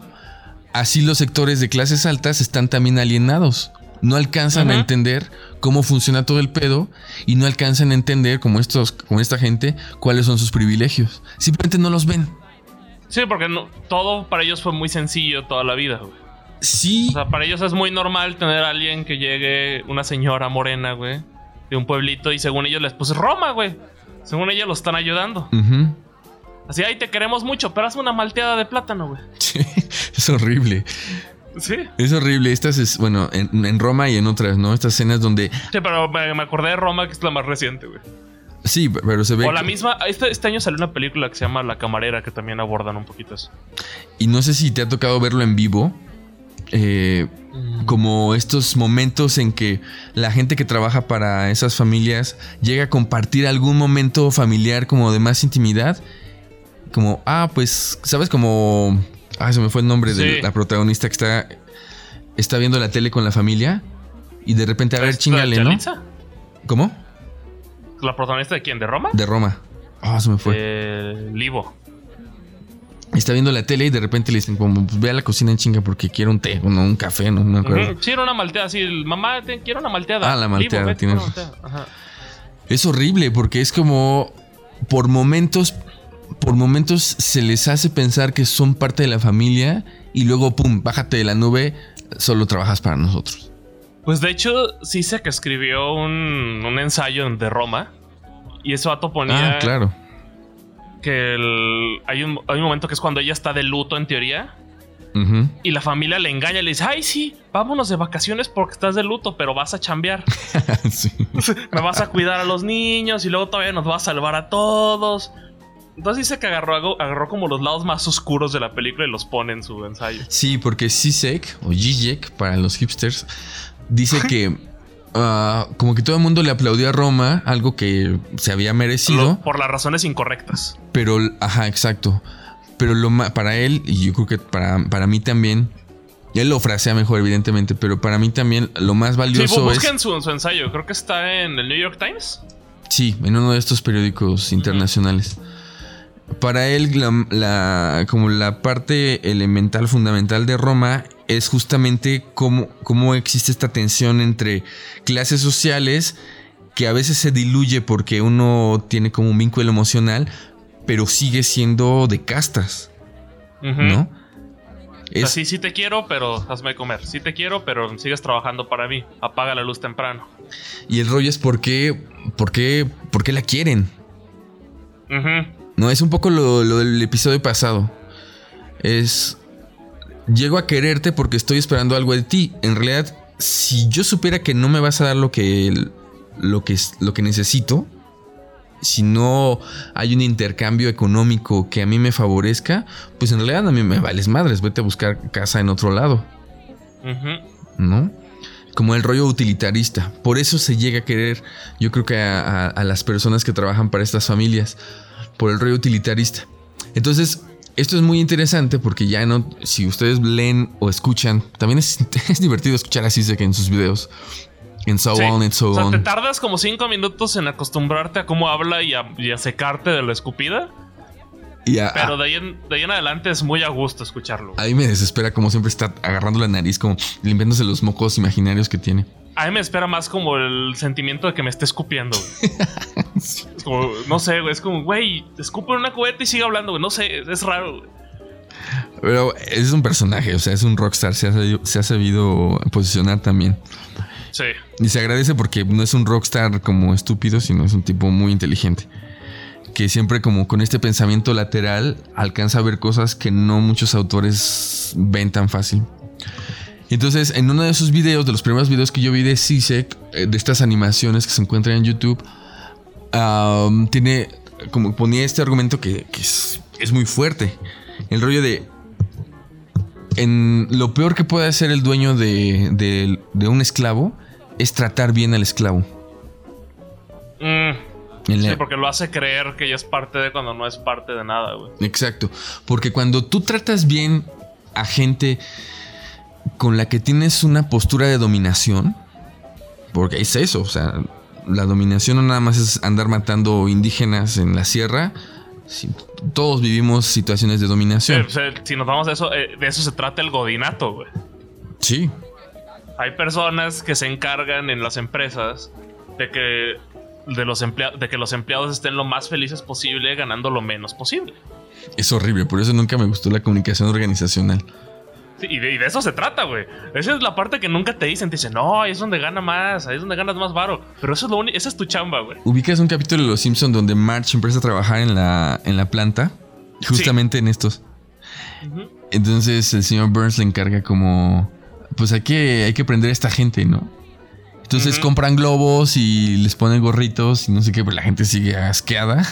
así los sectores de clases altas están también alienados no alcanzan a entender cómo funciona todo el pedo y no alcanzan a entender, como, estos, como esta gente, cuáles son sus privilegios. Simplemente no los ven. Sí, porque no, todo para ellos fue muy sencillo toda la vida, güey. Sí. O sea, para ellos es muy normal tener a alguien que llegue, una señora morena, güey, de un pueblito y según ellos les puse Roma, güey. Según ellos lo están ayudando. Así, ahí te queremos mucho, pero hazme una malteada de plátano, güey. *laughs* Sí, es horrible. Sí. Es horrible. Estas es, bueno, en, Roma y en otras, ¿no? Estas escenas donde. Sí, pero me, acordé de Roma, que es la más reciente, güey. Sí, pero se ve. O la misma. Este, este, año salió una película que se llama La Camarera, que también abordan un poquito eso. Y no sé si te ha tocado verlo en vivo. Eh, mm. Como estos momentos en que la gente que trabaja para esas familias llega a compartir algún momento familiar como de más intimidad. Como, ah, pues, ¿sabes? Como Ah, se me fue el nombre de la protagonista que está, está viendo la tele con la familia y de repente, a ver, chingale, ¿no? ¿Cómo? ¿La protagonista de quién? ¿De Roma? De Roma. Ah, se me fue. Eh, Livo. Está viendo la tele y de repente le dicen, como, pues, ve a la cocina en chinga porque quiero un té, no, un café, no me acuerdo. Sí, era una malteada, sí, mamá, quiero una malteada. Ah, la malteada, tienes. Es horrible porque es como, por momentos por momentos se les hace pensar que son parte de la familia y luego, pum, bájate de la nube, solo trabajas para nosotros. Pues de hecho, sí sé que escribió un, ensayo de Roma y eso vato ponía. Ah, claro. Que hay, un, hay un momento que es cuando ella está de luto, en teoría. Y la familia le engaña y le dice: Ay, sí, vámonos de vacaciones porque estás de luto, pero vas a chambear. *laughs* *laughs* Me vas a cuidar a los niños y luego todavía nos vas a salvar a todos. Entonces dice que agarró, agarró como los lados más oscuros de la película y los pone en su ensayo. Sí, porque Zizek o Zizek para los hipsters dice *laughs* que ah, como que todo el mundo le aplaudió a Roma, algo que se había merecido. por las razones incorrectas. Pero, ajá, exacto. Pero lo para él, y yo creo que para, para mí también, él lo frasea mejor, evidentemente, pero para mí también lo más valioso sí, busquen su, su ensayo, creo que está en el New York Times. Sí, en uno de estos periódicos internacionales para él la, como la parte elemental, fundamental de Roma es justamente cómo, cómo existe esta tensión entre clases sociales que a veces se diluye porque uno tiene como un vínculo emocional, pero sigue siendo de castas, ¿no? sí, sí te quiero, pero hazme comer. Sí te quiero, pero sigues trabajando para mí. Apaga la luz temprano. Y el rollo es por qué, por qué, por qué la quieren. No, es un poco lo, del episodio pasado. Es. Llego a quererte porque estoy esperando algo de ti. En realidad, si yo supiera que no me vas a dar lo que. lo que, lo que necesito. Si no hay un intercambio económico que a mí me favorezca, pues en realidad a mí me vales madres. Vete a buscar casa en otro lado. ¿No? como el rollo utilitarista. Por eso se llega a querer, yo creo que a, las personas que trabajan para estas familias por el rollo utilitarista. Entonces, esto es muy interesante porque ya no, si ustedes leen o escuchan, también es, *laughs* divertido escuchar así que en sus videos. En so on and so o sea, Te tardas como cinco minutos en acostumbrarte a cómo habla y a, secarte de la escupida. Y a- Pero de ahí, en, de ahí en adelante es muy a gusto escucharlo. a mí me desespera como siempre está agarrando la nariz, como limpiándose los mocos imaginarios que tiene. A mí me espera más como el sentimiento de que me esté escupiendo, güey. *laughs* Es como, no sé, güey. Es como, güey, escupe una cubeta y sigue hablando, güey. No sé, es raro, güey. Pero es un personaje, o sea, es un rockstar, se ha, sabido- se ha sabido posicionar también. Sí. Y se agradece porque no es un rockstar como estúpido, sino es un tipo muy inteligente. Que siempre como con este pensamiento lateral alcanza a ver cosas que no muchos autores ven tan fácil. Entonces, en uno de esos videos, de los primeros videos que yo vi de Sisek, eh, de estas animaciones que se encuentran en YouTube, tiene como ponía este argumento que, es muy fuerte. El rollo de en lo peor que puede hacer el dueño de, de- de un esclavo es tratar bien al esclavo. Mm, Sí, porque lo hace creer que ella es parte de cuando no es parte de nada, güey. Exacto. Porque cuando tú tratas bien a gente con la que tienes una postura de dominación, porque es eso, o sea, la dominación no nada más es andar matando indígenas en la sierra. todos vivimos situaciones de dominación. si nos vamos a eso, eh, de eso se trata el godinato, güey. Sí, Hay personas que se encargan en las empresas de que, de los, de que los empleados estén lo más felices posible ganando lo menos posible. es horrible. Por eso nunca me gustó la comunicación organizacional. Sí, y, de, y de eso se trata, güey. Esa es la parte que nunca te dicen. Te dicen, no, ahí es donde gana más, ahí es donde ganas más varo. Pero eso es lo único, esa es tu chamba, güey. Ubicas un capítulo de Los Simpsons donde Marge empieza a trabajar en la, en la planta, justamente en estos. Entonces el señor Burns le encarga como, pues hay que, hay que prender a esta gente, ¿no? Entonces compran globos y les ponen gorritos y no sé qué, pero la gente sigue asqueada.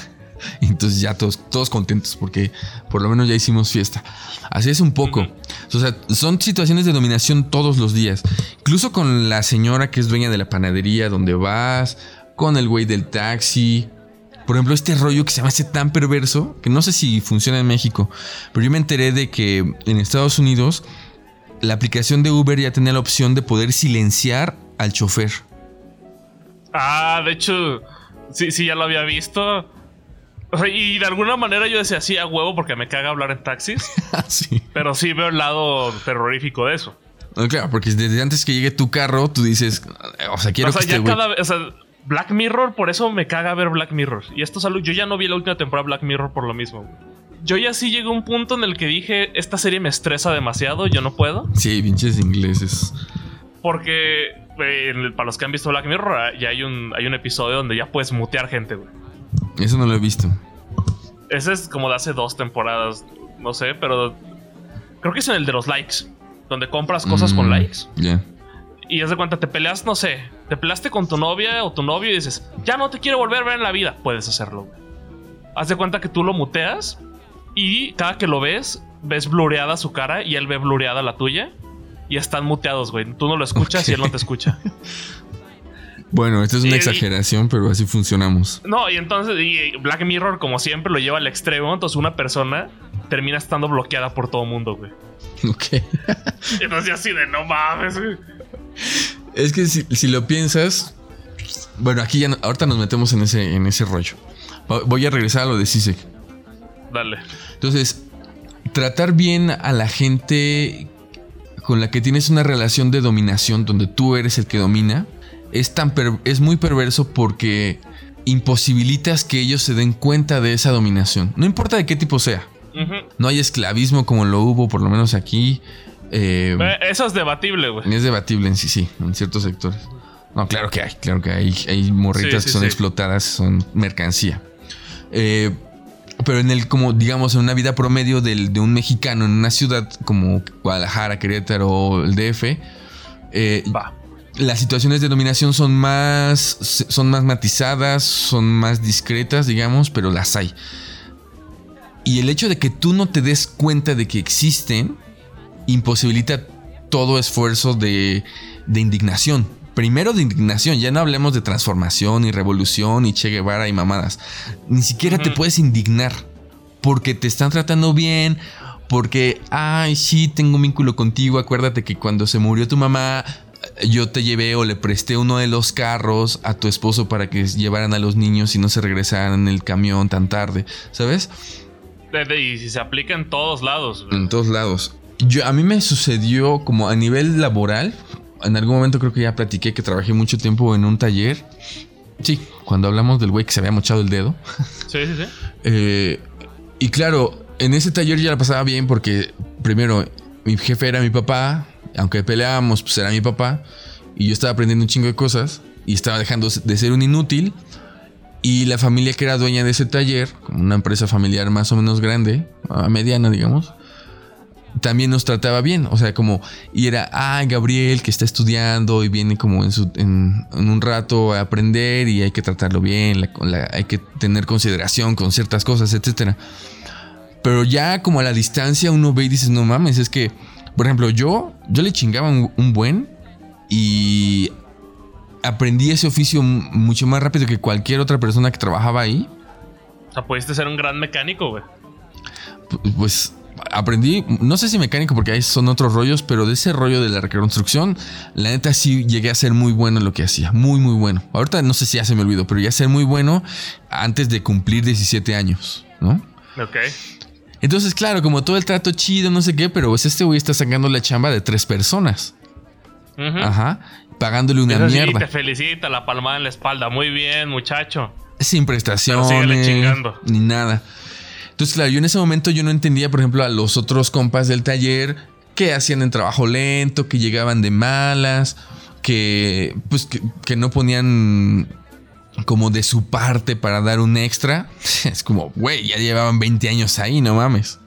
Y *laughs* entonces ya todos, todos contentos porque por lo menos ya hicimos fiesta. Así es un poco. O sea, son situaciones de dominación todos los días. Incluso con la señora que es dueña de la panadería donde vas, con el güey del taxi. Por ejemplo, este rollo que se me hace tan perverso, que no sé si funciona en México, pero yo me enteré de que en Estados Unidos la aplicación de Uber ya tenía la opción de poder silenciar al chofer. Ah, de hecho, sí, sí, ya lo había visto. Y de alguna manera yo decía, sí, a huevo, porque me caga hablar en taxis. *laughs* sí. pero sí veo el lado terrorífico de eso. No, claro, porque desde antes que llegue tu carro, tú dices, o sea, quiero o sea, que ya este cada vez. O sea, Black Mirror, por eso me caga ver Black Mirror. Y esto es algo. Yo ya no vi la última temporada de Black Mirror por lo mismo. güey. Yo ya sí llegué a un punto en el que dije, esta serie me estresa demasiado, yo no puedo. Sí, pinches ingleses. Porque eh, para los que han visto Black Mirror, ya hay un, hay un episodio donde ya puedes mutear gente, güey. Eso no lo he visto. Ese es como de hace dos temporadas, no sé, pero creo que es en el de los likes, donde compras cosas con Mm, likes. Ya. Y haz de cuenta, te peleas, no sé, te peleaste con tu novia o tu novio y dices, ya no te quiero volver a ver en la vida. Puedes hacerlo. güey. Haz de cuenta que tú lo muteas y cada que lo ves, ves blureada su cara y él ve blureada la tuya. Y están muteados, güey. Tú no lo escuchas y él no te escucha. *laughs* Bueno, esto es una Y- exageración, pero así funcionamos. No, y entonces y Black Mirror, como siempre, lo lleva al extremo. Entonces una persona termina estando bloqueada por todo mundo, güey. Ok. Y *laughs* entonces así de no mames, güey. Es que si, si lo piensas. Bueno, aquí ya no- ahorita nos metemos en ese, en ese rollo. Voy a regresar a lo de Sisek. Dale. Entonces, tratar bien a la gente con la que tienes una relación de dominación, donde tú eres el que domina, es, tan per- es muy perverso porque imposibilitas que ellos se den cuenta de esa dominación. No importa de qué tipo sea. No hay esclavismo como lo hubo, por lo menos aquí. Eh, Eh, Eso es debatible, güey. es debatible en sí, sí, en ciertos sectores. No, claro que hay, claro que hay. Hay morritas Sí, sí, que son sí. explotadas, son mercancía. Eh, pero en el, como digamos, en una vida promedio del- de un mexicano en una ciudad como Guadalajara, Querétaro o el DF, eh, Va. las situaciones de dominación son más, son más matizadas, son más discretas, digamos, pero las hay. Y el hecho de que tú no te des cuenta de que existen imposibilita todo esfuerzo de, de indignación. Primero de indignación, ya no hablemos de transformación y revolución y Che Guevara y mamadas. Ni siquiera te puedes indignar porque te están tratando bien, porque, ay, sí, tengo un vínculo contigo. Acuérdate que cuando se murió tu mamá, yo te llevé o le presté uno de los carros a tu esposo para que llevaran a los niños y no se regresaran en el camión tan tarde, ¿sabes? y se aplica en todos lados. En todos lados. Yo, a mí me sucedió como a nivel laboral. En algún momento creo que ya platiqué que trabajé mucho tiempo en un taller. Sí, cuando hablamos del güey que se había mochado el dedo. Sí, sí, sí. Eh, y claro, en ese taller ya la pasaba bien porque primero mi jefe era mi papá, aunque peleábamos, pues era mi papá. Y yo estaba aprendiendo un chingo de cosas y estaba dejando de ser un inútil. Y la familia que era dueña de ese taller, como una empresa familiar más o menos grande, mediana, digamos, también nos trataba bien. O sea, como, y era, ah, Gabriel que está estudiando y viene como en, su, en, un rato a aprender y hay que tratarlo bien, hay que tener consideración con ciertas cosas, etcétera. Pero ya como a la distancia uno ve y dices, no mames, es que, por ejemplo, yo, yo le chingaba un buen y aprendí ese oficio mucho más rápido que cualquier otra persona que trabajaba ahí. O sea, pudiste ser un gran mecánico, güey. Pues aprendí, no sé si mecánico porque ahí son otros rollos, pero de ese rollo de la reconstrucción, la neta sí llegué a ser muy bueno en lo que hacía, muy muy bueno. Ahorita no sé si ya se me olvidó, pero ya ser muy bueno antes de cumplir 17 años, ¿no? Ok. Entonces, claro, como todo el trato chido, no sé qué, pero pues este güey está sacando la chamba de tres personas. Ajá pagándole una mierda. te felicita, la palmada en la espalda. Muy bien, muchacho. Sin prestaciones. Ni nada. Entonces, claro, yo en ese momento yo no entendía, por ejemplo, a los otros compas del taller que hacían en trabajo lento, que llegaban de malas, que pues que, no ponían como de su parte para dar un extra. *laughs* Es como, güey, ya llevaban 20 años ahí, no mames.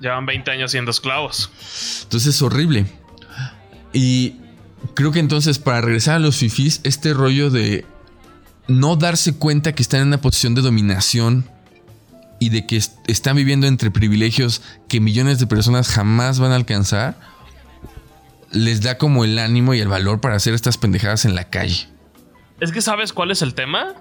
Llevan 20 años siendo esclavos. Entonces es horrible. Y creo que entonces para regresar a los fifis, este rollo de no darse cuenta que están en una posición de dominación y de que están viviendo entre privilegios que millones de personas jamás van a alcanzar, les da como el ánimo y el valor para hacer estas pendejadas en la calle. Es que sabes cuál es el tema.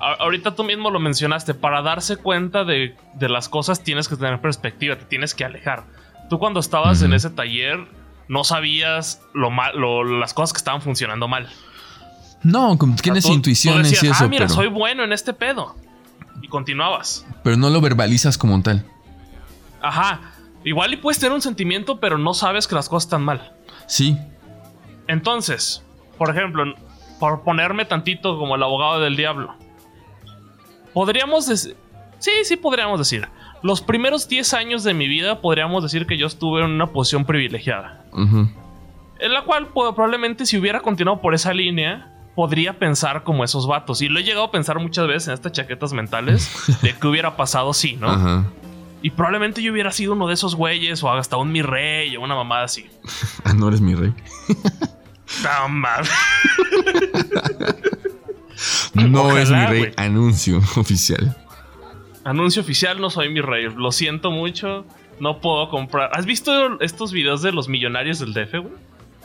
ahorita tú mismo lo mencionaste, para darse cuenta de, las cosas tienes que tener perspectiva, te tienes que alejar. Tú cuando estabas en ese taller no sabías lo mal, las cosas que estaban funcionando mal. No, tienes intuiciones y eso. Ah, mira, soy bueno en este pedo. Continuabas. Pero no lo verbalizas como tal. Ajá. Igual y puedes tener un sentimiento, pero no sabes que las cosas están mal. Sí. Entonces, por ejemplo, por ponerme tantito como el abogado del diablo. Podríamos decir. Sí, sí, podríamos decir los primeros 10 años de mi vida podríamos decir que yo estuve en una posición privilegiada. En la cual probablemente si hubiera continuado por esa línea, podría pensar como esos vatos. Y lo he llegado a pensar muchas veces en estas chaquetas mentales de qué hubiera pasado si, ¿no? Y probablemente yo hubiera sido uno de esos güeyes o hasta un mi rey o una mamada así. ah, no eres mi rey. *laughs* no no es mi rey. Anuncio *laughs* oficial. Anuncio oficial, no soy mi rey. Lo siento mucho. No puedo comprar. ¿Has visto estos videos de los millonarios del DF, güey?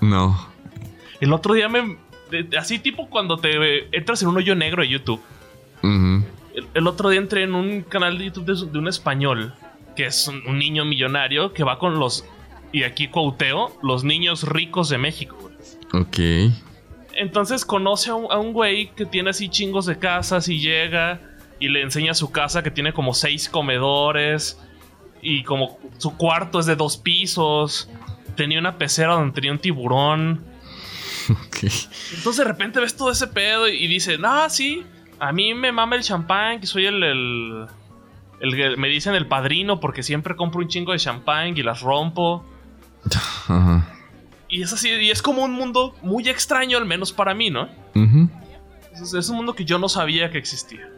No. El otro día me. Así tipo cuando te entras en un hoyo negro de YouTube. el, otro día entré en un canal de YouTube de, un español. Que es un, niño millonario que va con los. Y aquí couteo, los niños ricos de México, güey. Ok. Entonces conoce a un, a un güey que tiene así chingos de casas y llega y le enseña su casa que tiene como seis comedores y como su cuarto es de dos pisos. Tenía una pecera donde tenía un tiburón. Entonces de repente ves todo ese pedo y dice, ah, sí, a mí me mama el champán, que soy el, el, el, me dicen el padrino porque siempre compro un chingo de champán y las rompo. *laughs* Y es así, y es como un mundo muy extraño, al menos para mí, ¿no? es un mundo que yo no sabía que existía.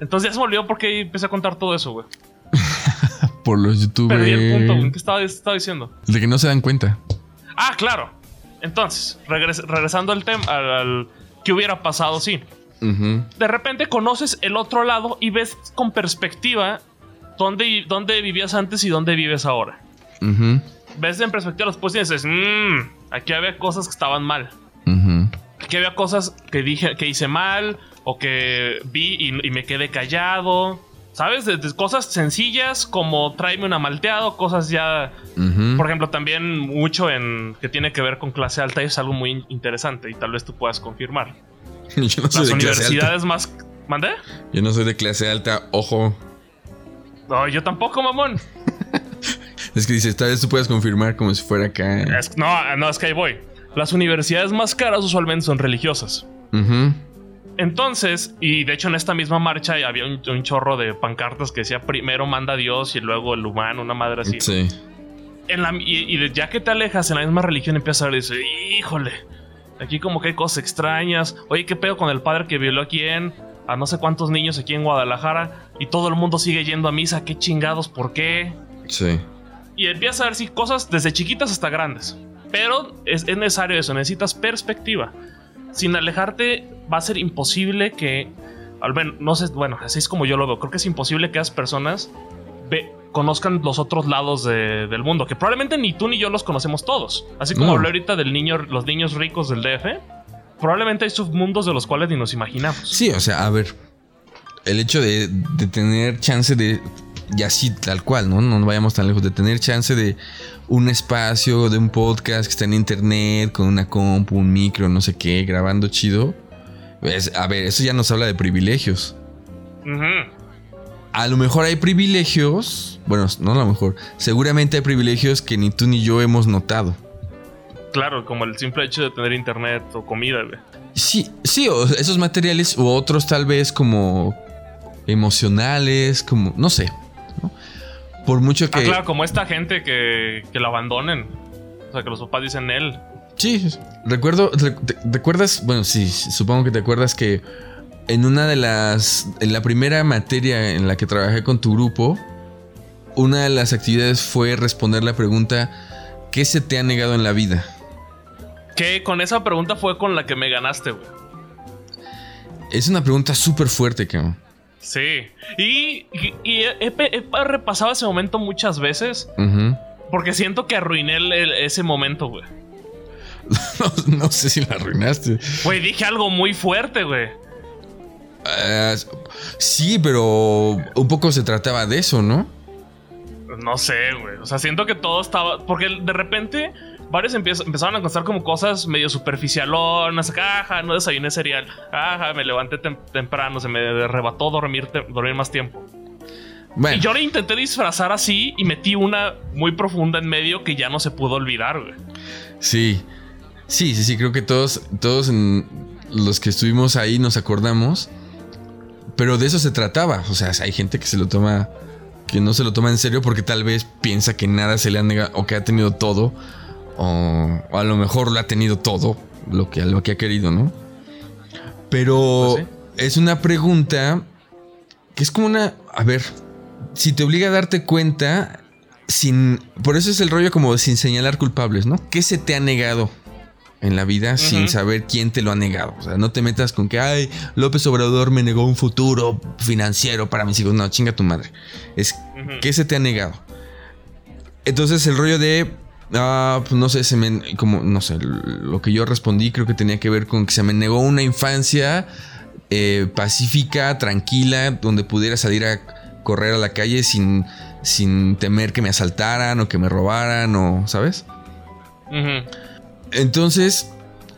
Entonces ya se me olvidó porque empecé a contar todo eso, güey. *laughs* Por los youtubers. Perdí el punto, ¿Qué estaba, diciendo? De que no se dan cuenta. Ah, claro. Entonces, regresando al tema, al, que hubiera pasado, sí. De repente conoces el otro lado y ves con perspectiva dónde, dónde vivías antes y dónde vives ahora. Ves en perspectiva los y dices, mmm, aquí había cosas que estaban mal. Aquí había cosas que dije, que hice mal, o que vi y, me quedé callado. ¿Sabes? Cosas sencillas como tráeme una malteado, cosas ya. Por ejemplo, también mucho en que tiene que ver con clase alta y es algo muy interesante y tal vez tú puedas confirmar. *laughs* Yo no soy Las de universidades clase más. ¿Mandé? Yo no soy de clase alta, ojo. No, yo tampoco, mamón. *laughs* es que dice, tal vez tú puedas confirmar como si fuera acá. no, no, es que ahí voy. Las universidades más caras usualmente son religiosas. Entonces, y de hecho en esta misma marcha había un, chorro de pancartas que decía primero manda Dios y luego el humano, una madre así. Sí. En la, y, ya que te alejas en la misma religión empiezas a decir, híjole, aquí como que hay cosas extrañas. Oye, ¿qué pedo con el padre que violó a quién? A no sé cuántos niños aquí en Guadalajara. Y todo el mundo sigue yendo a misa. ¿Qué chingados? ¿Por qué? Sí. Y empiezas a ver si cosas desde chiquitas hasta grandes. Pero es, es necesario eso, necesitas perspectiva sin alejarte va a ser imposible que, al menos, no sé, bueno, así es como yo lo veo, creo que es imposible que las personas conozcan los otros lados del mundo, que probablemente ni tú ni yo los conocemos todos. Así como hablé ahorita del niño, los niños ricos del DF, probablemente hay submundos de los cuales ni nos imaginamos. Sí, o sea, a ver, el hecho de, de tener chance de, y así tal cual, ¿no? No vayamos tan lejos, de tener chance de un espacio de un podcast que está en internet con una compu, un micro, no sé qué, grabando chido. a ver, eso ya nos habla de privilegios. A lo mejor hay privilegios, bueno, no a lo mejor, seguramente hay privilegios que ni tú ni yo hemos notado. Claro, como el simple hecho de tener internet o comida, Sí, sí, esos materiales u otros tal vez como emocionales, como, no sé, por mucho ah, que. Ah, claro, como esta gente que, que lo abandonen. O sea, que los papás dicen él. Sí, recuerdo. ¿Recuerdas? Bueno, sí, supongo que te acuerdas que en una de las. En la primera materia en la que trabajé con tu grupo, una de las actividades fue responder la pregunta: ¿Qué se te ha negado en la vida? Que con esa pregunta fue con la que me ganaste, güey. Es una pregunta súper fuerte, cabrón. Sí. Y, he, repasado ese momento muchas veces. Porque siento que arruiné ese momento, güey. *laughs* no, sé si la arruinaste. Güey, dije algo muy fuerte, güey. Ah, sí, pero un poco se trataba de eso, ¿no? No sé, güey. O sea, siento que todo estaba. Porque de repente varios empezaron a contar como cosas medio superficialonas. Caja, no desayuné cereal. Caja, me levanté temprano, se me arrebató dormir, dormir más tiempo. Y yo le intenté disfrazar así y metí una muy profunda en medio que ya no se pudo olvidar, güey. Sí. Sí, sí, sí, creo que todos, todos los que estuvimos ahí nos acordamos. Pero de eso se trataba. O sea, hay gente que se lo toma. que no se lo toma en serio porque tal vez piensa que nada se le ha negado o que ha tenido todo o, a lo mejor lo ha tenido todo, lo que, lo que ha querido, ¿no? Pero pues es una pregunta que es como una... A ver, si te obliga a darte cuenta sin... Por eso es el rollo como sin señalar culpables, ¿no? ¿Qué se te ha negado? en la vida sin saber quién te lo ha negado. O sea, no te metas con que, ay, López Obrador me negó un futuro financiero para mis hijos. No, chinga tu madre. Es, ¿qué se te ha negado? Entonces el rollo de Ah, pues no sé, se me, como, no sé, lo que yo respondí creo que tenía que ver con que se me negó una infancia eh, pacífica, tranquila, donde pudiera salir a correr a la calle sin, sin temer que me asaltaran o que me robaran o, ¿sabes? Entonces,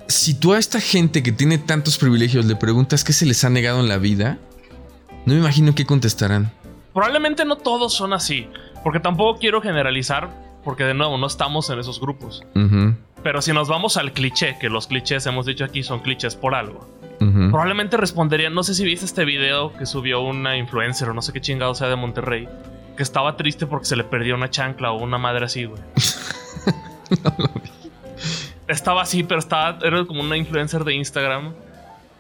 si tú a esta gente que tiene tantos privilegios le preguntas qué se les ha negado en la vida, no me imagino qué contestarán. Probablemente no todos son así, porque tampoco quiero generalizar, porque de nuevo no estamos en esos grupos. Pero si nos vamos al cliché, que los clichés hemos dicho aquí son clichés por algo, probablemente responderían, no sé si viste este video que subió una influencer o no sé qué chingado sea de Monterrey, que estaba triste porque se le perdió una chancla o una madre así, güey. *laughs* Estaba así, pero estaba, era como una influencer de Instagram.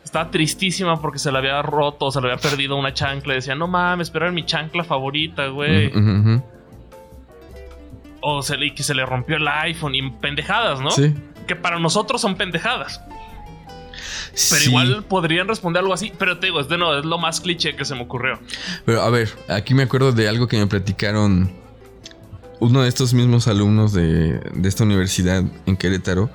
Estaba tristísima porque se le había roto, se le había perdido una chancla. Y decía, no mames, pero era mi chancla favorita, güey o se le, que se le rompió el iPhone y pendejadas, ¿no? Sí. Que para nosotros son pendejadas. Pero igual podrían responder algo así. Pero te digo, es de no, es lo más cliché que se me ocurrió. Pero a ver, aquí me acuerdo de algo que me platicaron uno de estos mismos alumnos de, esta universidad en Querétaro.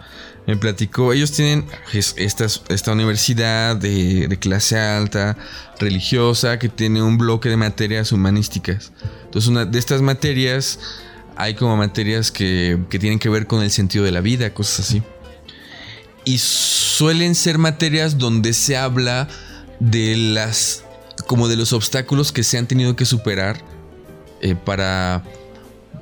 Me platicó, ellos tienen esta, esta universidad de, de, clase alta, religiosa, que tiene un bloque de materias humanísticas. Entonces, una de estas materias hay como materias que, tienen que ver con el sentido de la vida, cosas así. Y suelen ser materias donde se habla de las como de los obstáculos que se han tenido que superar eh, para,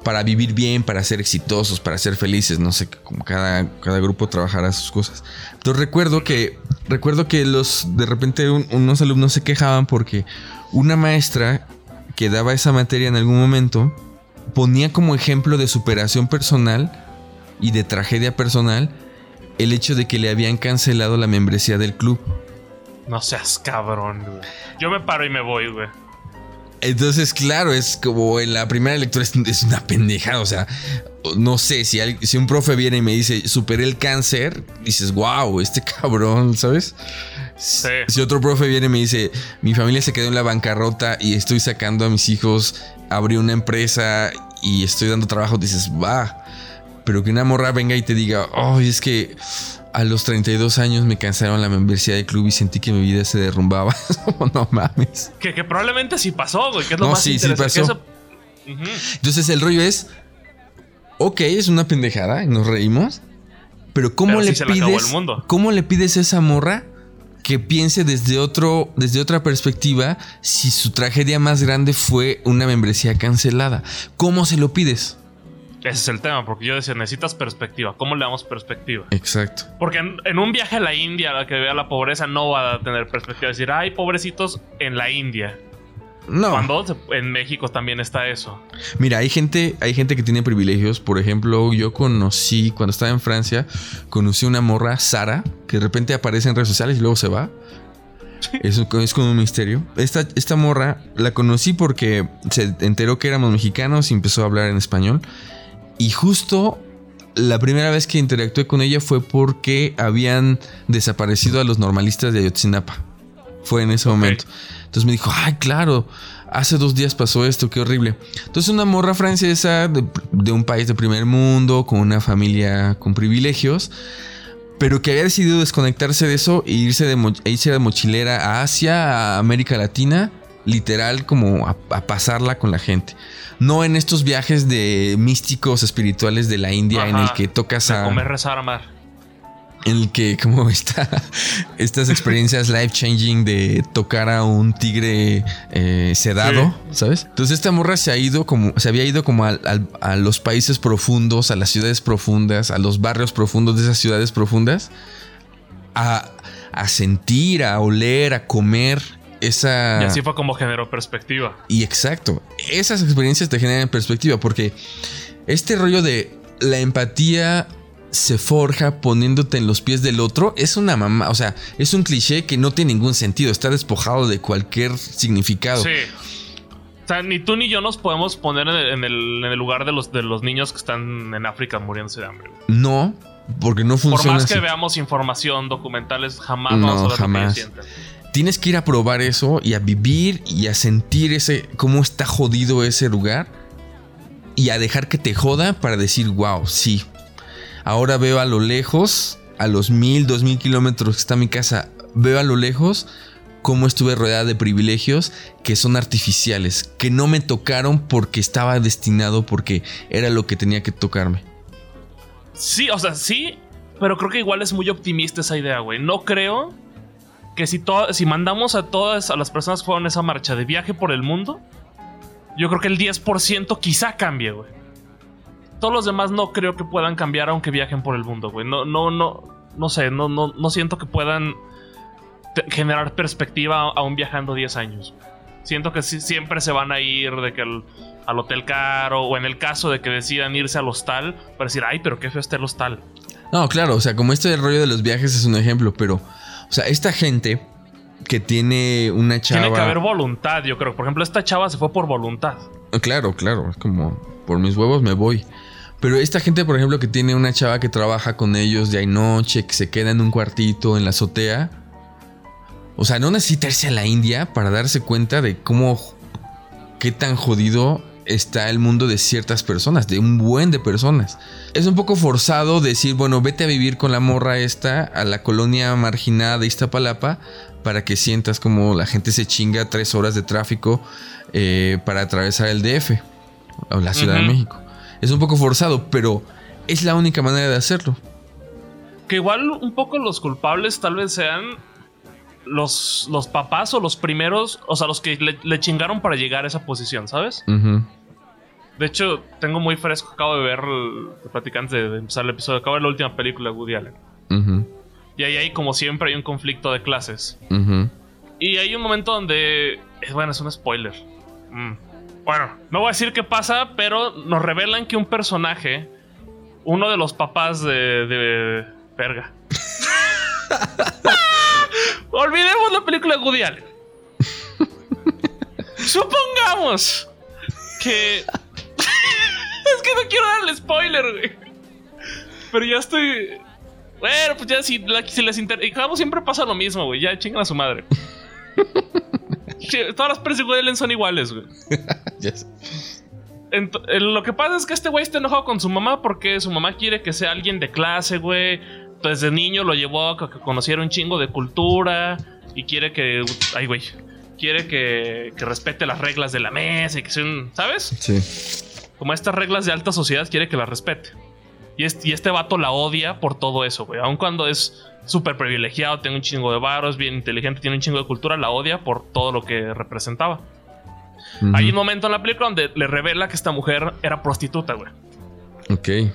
para vivir bien, para ser exitosos, para ser felices. No sé, como cada, cada grupo trabajará sus cosas. Entonces recuerdo que, recuerdo que los, de repente unos alumnos se quejaban porque una maestra que daba esa materia en algún momento ponía como ejemplo de superación personal y de tragedia personal el hecho de que le habían cancelado la membresía del club. No seas cabrón, güey. Yo me paro y me voy, güey. Entonces, claro, es como en la primera lectura es, una pendejada. O sea, no sé, si, si un profe viene y me dice, superé el cáncer, dices, wow, este cabrón, ¿sabes? Sí. Si otro profe viene y me dice, mi familia se quedó en la bancarrota y estoy sacando a mis hijos, abrí una empresa y estoy dando trabajo, dices, va. Pero que una morra venga y te diga, oh, es que a los 32 años me cansaron la membresía del club y sentí que mi vida se derrumbaba. *laughs* no mames. Que, probablemente sí pasó, güey. Que es lo más sí, sí pasó. Entonces el rollo es, ok, es una pendejada y nos reímos. Pero ¿cómo le pides? ¿Cómo le pides a esa morra que piense desde otro, desde otra perspectiva si su tragedia más grande fue una membresía cancelada? ¿Cómo se lo pides? Ese es el tema, porque yo decía, necesitas perspectiva. ¿Cómo le damos perspectiva? Exacto. Porque en, un viaje a la India, la que vea la pobreza, no va a tener perspectiva. Decir, hay pobrecitos en la India. No. Cuando en México también está eso. Mira, hay gente, hay gente que tiene privilegios. Por ejemplo, yo conocí, cuando estaba en Francia, conocí una morra, Sara, que de repente aparece en redes sociales y luego se va. Es, es como un misterio. Esta, esta morra la conocí porque se enteró que éramos mexicanos y empezó a hablar en español. Y justo la primera vez que interactué con ella fue porque habían desaparecido a los normalistas de Ayotzinapa. Fue en ese momento. Entonces me dijo, ay, claro, hace dos días pasó esto, qué horrible. Entonces una morra francesa de, un país de primer mundo, con una familia con privilegios, pero que había decidido desconectarse de eso e irse de, e irse de mochilera a Asia, a América Latina, literal como a pasarla con la gente. No en estos viajes de místicos espirituales de la India en el que tocas a. Comer, rezar, amar. En el que, como *laughs* está, estas experiencias life changing de tocar a un tigre eh, sedado, ¿sabes? Entonces, esta morra se ha ido como, se había ido como a los países profundos, a las ciudades profundas, a los barrios profundos de esas ciudades profundas, a, a sentir, a oler, a comer esa... Y así fue como generó perspectiva. Y exacto, esas experiencias te generan perspectiva porque este rollo de la empatía se forja poniéndote en los pies del otro es una mamá, o sea, es un cliché que no tiene ningún sentido, está despojado de cualquier significado. Sí. O sea, ni tú ni yo nos podemos poner en el, lugar de los, de los niños que están en África muriéndose de hambre. No, porque no funciona. Por más que veamos información, documentales, jamás no, vamos a jamás tienes que ir a probar eso y a vivir y a sentir ese cómo está jodido ese lugar y a dejar que te joda para decir, wow, sí. Ahora veo a lo lejos, a los mil, dos mil kilómetros que está mi casa, veo a lo lejos cómo estuve rodeada de privilegios que son artificiales, que no me tocaron porque estaba destinado, porque era lo que tenía que tocarme. Sí, o sea, sí, pero creo que igual es muy optimista esa idea, güey. No creo que si, si mandamos a todas a las personas que fueron esa marcha de viaje por el mundo, yo creo que el 10% quizá cambie, güey. Todos los demás no creo que puedan cambiar aunque viajen por el mundo, güey. No, no, no, no sé, no, no, no siento que puedan generar perspectiva aún viajando 10 años. Siento que siempre se van a ir de que al hotel caro o en el caso de que decidan irse al hostal para decir, ay, pero qué feo está el hostal. No, claro, o sea, como este rollo de los viajes es un ejemplo, pero o sea, esta gente que tiene una chava. Tiene que haber voluntad, yo creo. Por ejemplo, esta chava se fue por voluntad. Ah, claro, claro. Es como, por mis huevos me voy. Pero esta gente, por ejemplo, que tiene una chava que trabaja con ellos de ahí noche, que se queda en un cuartito en la azotea. O sea, no necesita irse a la India para darse cuenta de cómo. qué tan jodido está el mundo de ciertas personas, de un buen de personas. Es un poco forzado decir, bueno, vete a vivir con la morra esta a la colonia marginada de Iztapalapa para que sientas como la gente se chinga tres horas de tráfico eh, para atravesar el DF o la Ciudad de México. Es un poco forzado, pero es la única manera de hacerlo. Que igual un poco los culpables tal vez sean los, los papás o los primeros, o sea, los que le, chingaron para llegar a esa posición, ¿sabes? De hecho, tengo muy fresco, acabo de ver, te platiqué antes de, empezar el episodio, acabo de ver la última película de Woody Allen. Y ahí hay, como siempre, hay un conflicto de clases. Y hay un momento donde. eh, Bueno, es un spoiler. Mm. Bueno, no voy a decir qué pasa, pero nos revelan que un personaje, uno de los papás de. de verga. *laughs* Olvidemos la película de Woody Allen. *laughs* Supongamos que. *laughs* es que no quiero darle spoiler, güey. Pero ya estoy. Bueno, pues ya si, la- si les interesa. siempre pasa lo mismo, güey. Ya chingan a su madre. Todas las películas de Allen son iguales, güey. *laughs* Lo que pasa es que este güey está enojado con su mamá porque su mamá quiere que sea alguien de clase, güey. Desde niño lo llevó a que conociera un chingo de cultura y quiere que. Ay, güey. Quiere que, que respete las reglas de la mesa y que sea un. ¿Sabes? Sí. Como estas reglas de alta sociedad quiere que las respete. Y este, y este vato la odia por todo eso, güey. Aun cuando es súper privilegiado, tiene un chingo de varos, bien inteligente, tiene un chingo de cultura, la odia por todo lo que representaba. Hay un momento en la película donde le revela que esta mujer era prostituta, güey. Ok.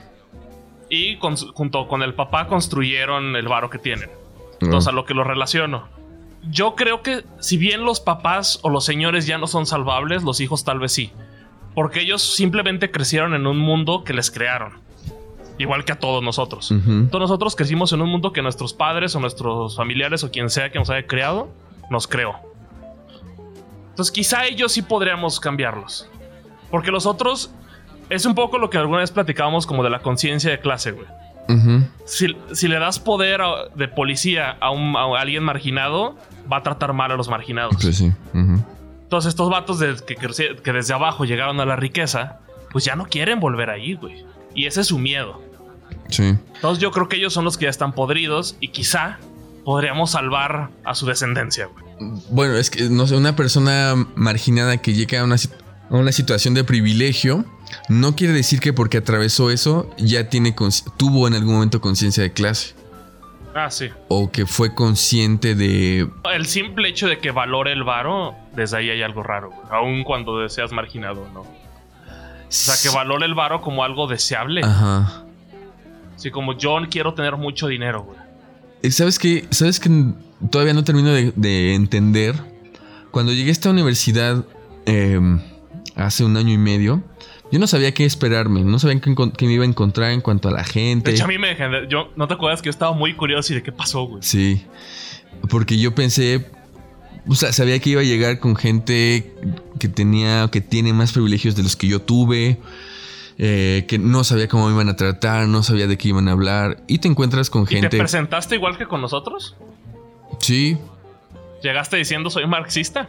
Y con junto con el papá construyeron el varo que tienen. Entonces, a lo que lo relaciono. Yo creo que si bien los papás o los señores ya no son salvables, los hijos tal vez sí. Porque ellos simplemente crecieron en un mundo que les crearon. Igual que a todos nosotros. Ujú. Todos nosotros crecimos en un mundo que nuestros padres o nuestros familiares o quien sea que nos haya creado, nos creó. Entonces quizá ellos sí podríamos cambiarlos. Porque los otros es un poco lo que alguna vez platicábamos como de la conciencia de clase, güey. Si, si le das poder a- de policía a, un- a alguien marginado, va a tratar mal a los marginados. Pues sí. Entonces estos vatos de- que, que desde abajo llegaron a la riqueza, pues ya no quieren volver ahí, güey. Y ese es su miedo. Sí. Entonces yo creo que ellos son los que ya están podridos y quizá podríamos salvar a su descendencia, güey. Bueno, es que, no sé, una persona marginada que llega a una, a una situación de privilegio, no quiere decir que porque atravesó eso ya tiene tuvo en algún momento conciencia de clase. Ah, sí. O que fue consciente de... El simple hecho de que valore el varo, desde ahí hay algo raro, güey. Aun cuando seas marginado, ¿no? O sea, que valore el varo como algo deseable. Ajá. Así como yo quiero tener mucho dinero, güey. ¿Sabes qué? ¿Sabes que todavía no termino de, de entender? Cuando llegué a esta universidad eh, hace un año y medio, yo no sabía qué esperarme, no sabía qué, me iba a encontrar en cuanto a la gente. De hecho, a mí me gener- yo ¿No te acuerdas que yo estaba muy curioso y de qué pasó, güey? Sí, porque yo pensé, o sea, sabía que iba a llegar con gente que tenía, que tiene más privilegios de los que yo tuve, eh, que no sabía cómo me iban a tratar, no sabía de qué iban a hablar, y te encuentras con ¿Y te gente... presentaste igual que con nosotros? Sí, ¿Llegaste diciendo soy marxista?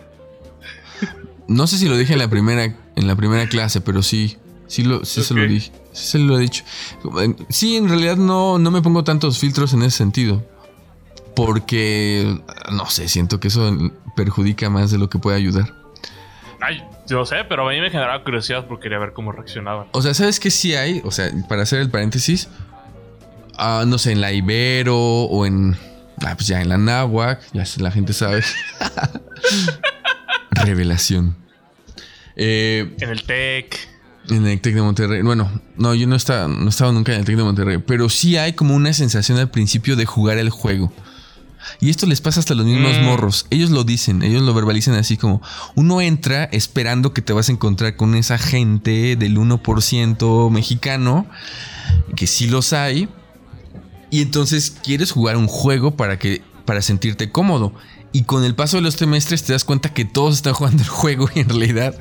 no sé si lo dije en la primera, en la primera clase, pero sí, sí, lo, sí se lo dije, sí se lo he dicho. Sí, en realidad no, no me pongo tantos filtros en ese sentido. Porque, no sé, siento que eso perjudica más de lo que puede ayudar. Ay, yo sé, pero a mí me generaba curiosidad porque quería ver cómo reaccionaban. O sea, ¿sabes qué sí hay? O sea, para hacer el paréntesis, ah, no sé, en la Ibero o en. Ah, pues ya en la Náhuac, ya la gente sabe. *laughs* Revelación. Eh, En el TEC. en el Tec de Monterrey. Bueno, no, yo no estaba, no estaba nunca en el Tec de Monterrey. Pero sí hay como una sensación al principio de jugar el juego. Y esto les pasa hasta los mismos Mm. morros. Ellos lo dicen, ellos lo verbalizan así como uno entra esperando que te vas a encontrar con esa gente del 1% mexicano, que sí los hay. Y entonces quieres jugar un juego para que para sentirte cómodo. Y con el paso de los semestres te das cuenta que todos están *laughs* jugando el juego y en realidad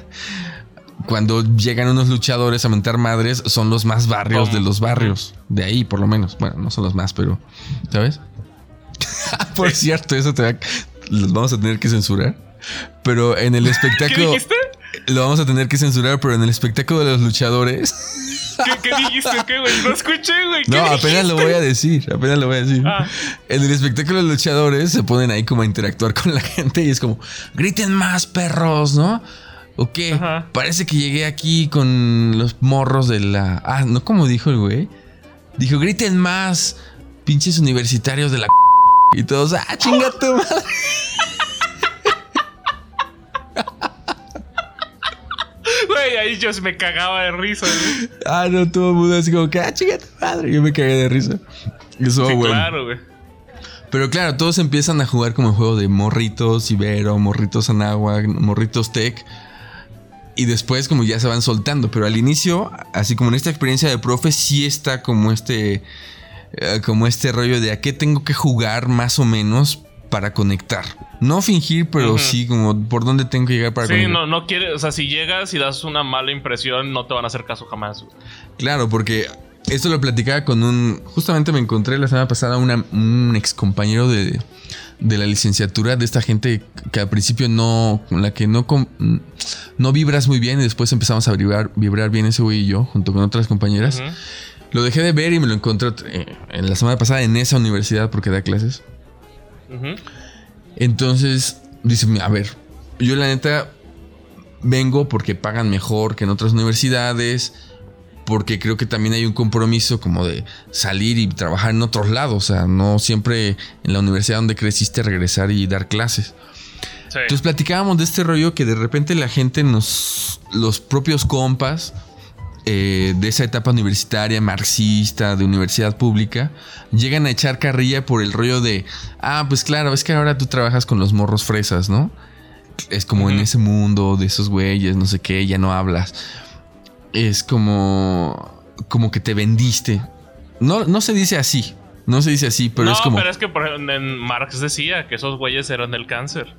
cuando llegan unos luchadores a mentar madres son los más barrios de los barrios. De ahí por lo menos. Bueno, no son los más, pero ¿sabes? *laughs* por cierto, eso te va, los vamos a tener que censurar. Pero en el *laughs* ¿Qué espectáculo dijiste? lo vamos a tener que censurar, pero en el espectáculo de los luchadores *laughs* ¿Qué, qué dijiste? ¿Qué, güey? No escuché, güey. ¿Qué No, apenas dijiste? lo voy a decir, apenas lo voy a decir. Ah. En el espectáculo de los luchadores se ponen ahí como a interactuar con la gente y es como, griten más perros, ¿no? ¿O qué? Ajá. Parece que llegué aquí con los morros de la... Ah, ¿no? como dijo el güey? Dijo, griten más, pinches universitarios de la... Y todos, ah, chinga tu madre. Güey, ahí yo me cagaba de risa, güey. Ah, no, todo el mundo así como que, ah, chica madre. Yo me cagué de risa. Eso, Sí, bueno. claro, güey. Pero claro, todos empiezan a jugar como el juego de morritos Ibero, morritos Anáhuac, morritos Tech. Y después como ya se van soltando. Pero al inicio, así como en esta experiencia de profe, sí está como este... eh, como este rollo de a qué tengo que jugar más o menos para conectar. No fingir, pero sí como por dónde tengo que llegar para Sí, conectar. no, no quiere, o sea, si llegas y das una mala impresión, no te van a hacer caso jamás. Claro, porque esto lo platicaba con un. Justamente me encontré la semana pasada una- un ex compañero de, de la licenciatura de esta gente que al principio no. con la que no, no vibras muy bien y después empezamos a vibrar, vibrar bien ese güey y yo, junto con otras compañeras. Lo dejé de ver y me lo encontré eh, en la semana pasada en esa universidad porque da clases. Entonces, dice, a ver, yo la neta vengo porque pagan mejor que en otras universidades, porque creo que también hay un compromiso como de salir y trabajar en otros lados, o sea, no siempre en la universidad donde creciste regresar y dar clases. Sí. Entonces platicábamos de este rollo que de repente la gente nos, los propios compas eh, de esa etapa universitaria, marxista, de universidad pública, llegan a echar carrilla por el rollo de, ah, pues claro, es que ahora tú trabajas con los morros fresas, ¿no? Es como en ese mundo de esos güeyes, no sé qué, ya no hablas. Es como, como que te vendiste. No, no se dice así, no se dice así, pero no, es como... pero es que por ejemplo, en Marx decía que esos güeyes eran del cáncer.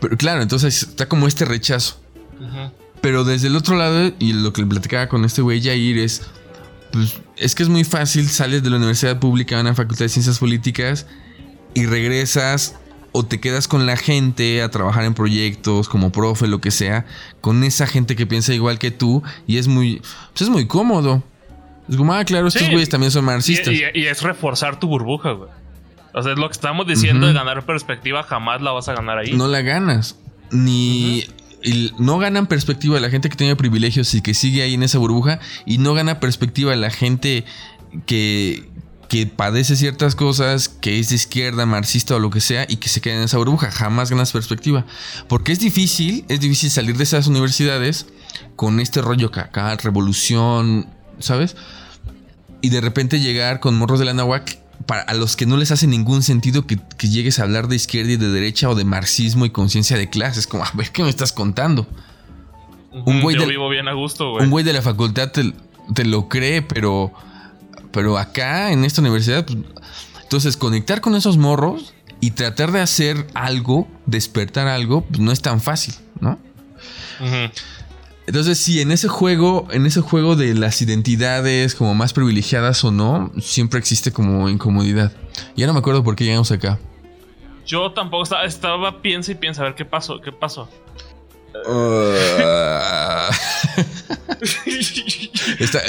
pero claro, entonces está como este rechazo. Ujú. Pero desde el otro lado, y lo que le platicaba con este güey Jair es, pues es que es muy fácil, sales de la universidad pública a una facultad de ciencias políticas y regresas o te quedas con la gente a trabajar en proyectos como profe, lo que sea, con esa gente que piensa igual que tú y es muy, pues es muy cómodo. Es como, ah, claro, estos Sí, güeyes también son marxistas. y- y es reforzar tu burbuja, güey. O sea, es lo que estamos diciendo de ganar perspectiva, jamás la vas a ganar ahí. No la ganas. Ni. No ganan perspectiva la gente que tiene privilegios y que sigue ahí en esa burbuja. Y no gana perspectiva la gente que, que padece ciertas cosas, que es de izquierda, marxista o lo que sea, y que se queda en esa burbuja. Jamás ganas perspectiva. Porque es difícil, es difícil salir de esas universidades con este rollo acá, revolución, ¿sabes? Y de repente llegar con morros de la para a los que no les hace ningún sentido que, que llegues a hablar de izquierda y de derecha o de marxismo y conciencia de clases. Como, a ver, ¿qué me estás contando? Un güey Yo del- vivo bien a gusto, güey. Un güey de la facultad te, te lo cree, pero, pero acá en esta universidad, pues, entonces conectar con esos morros y tratar de hacer algo, despertar algo, pues no es tan fácil, ¿no? Ujú. Entonces, sí, en ese juego, en ese juego de las identidades, como más privilegiadas o no, siempre existe como incomodidad. Ya no me acuerdo por qué llegamos acá. Yo tampoco estaba, estaba piensa y piensa, a ver qué pasó, qué pasó. Uh,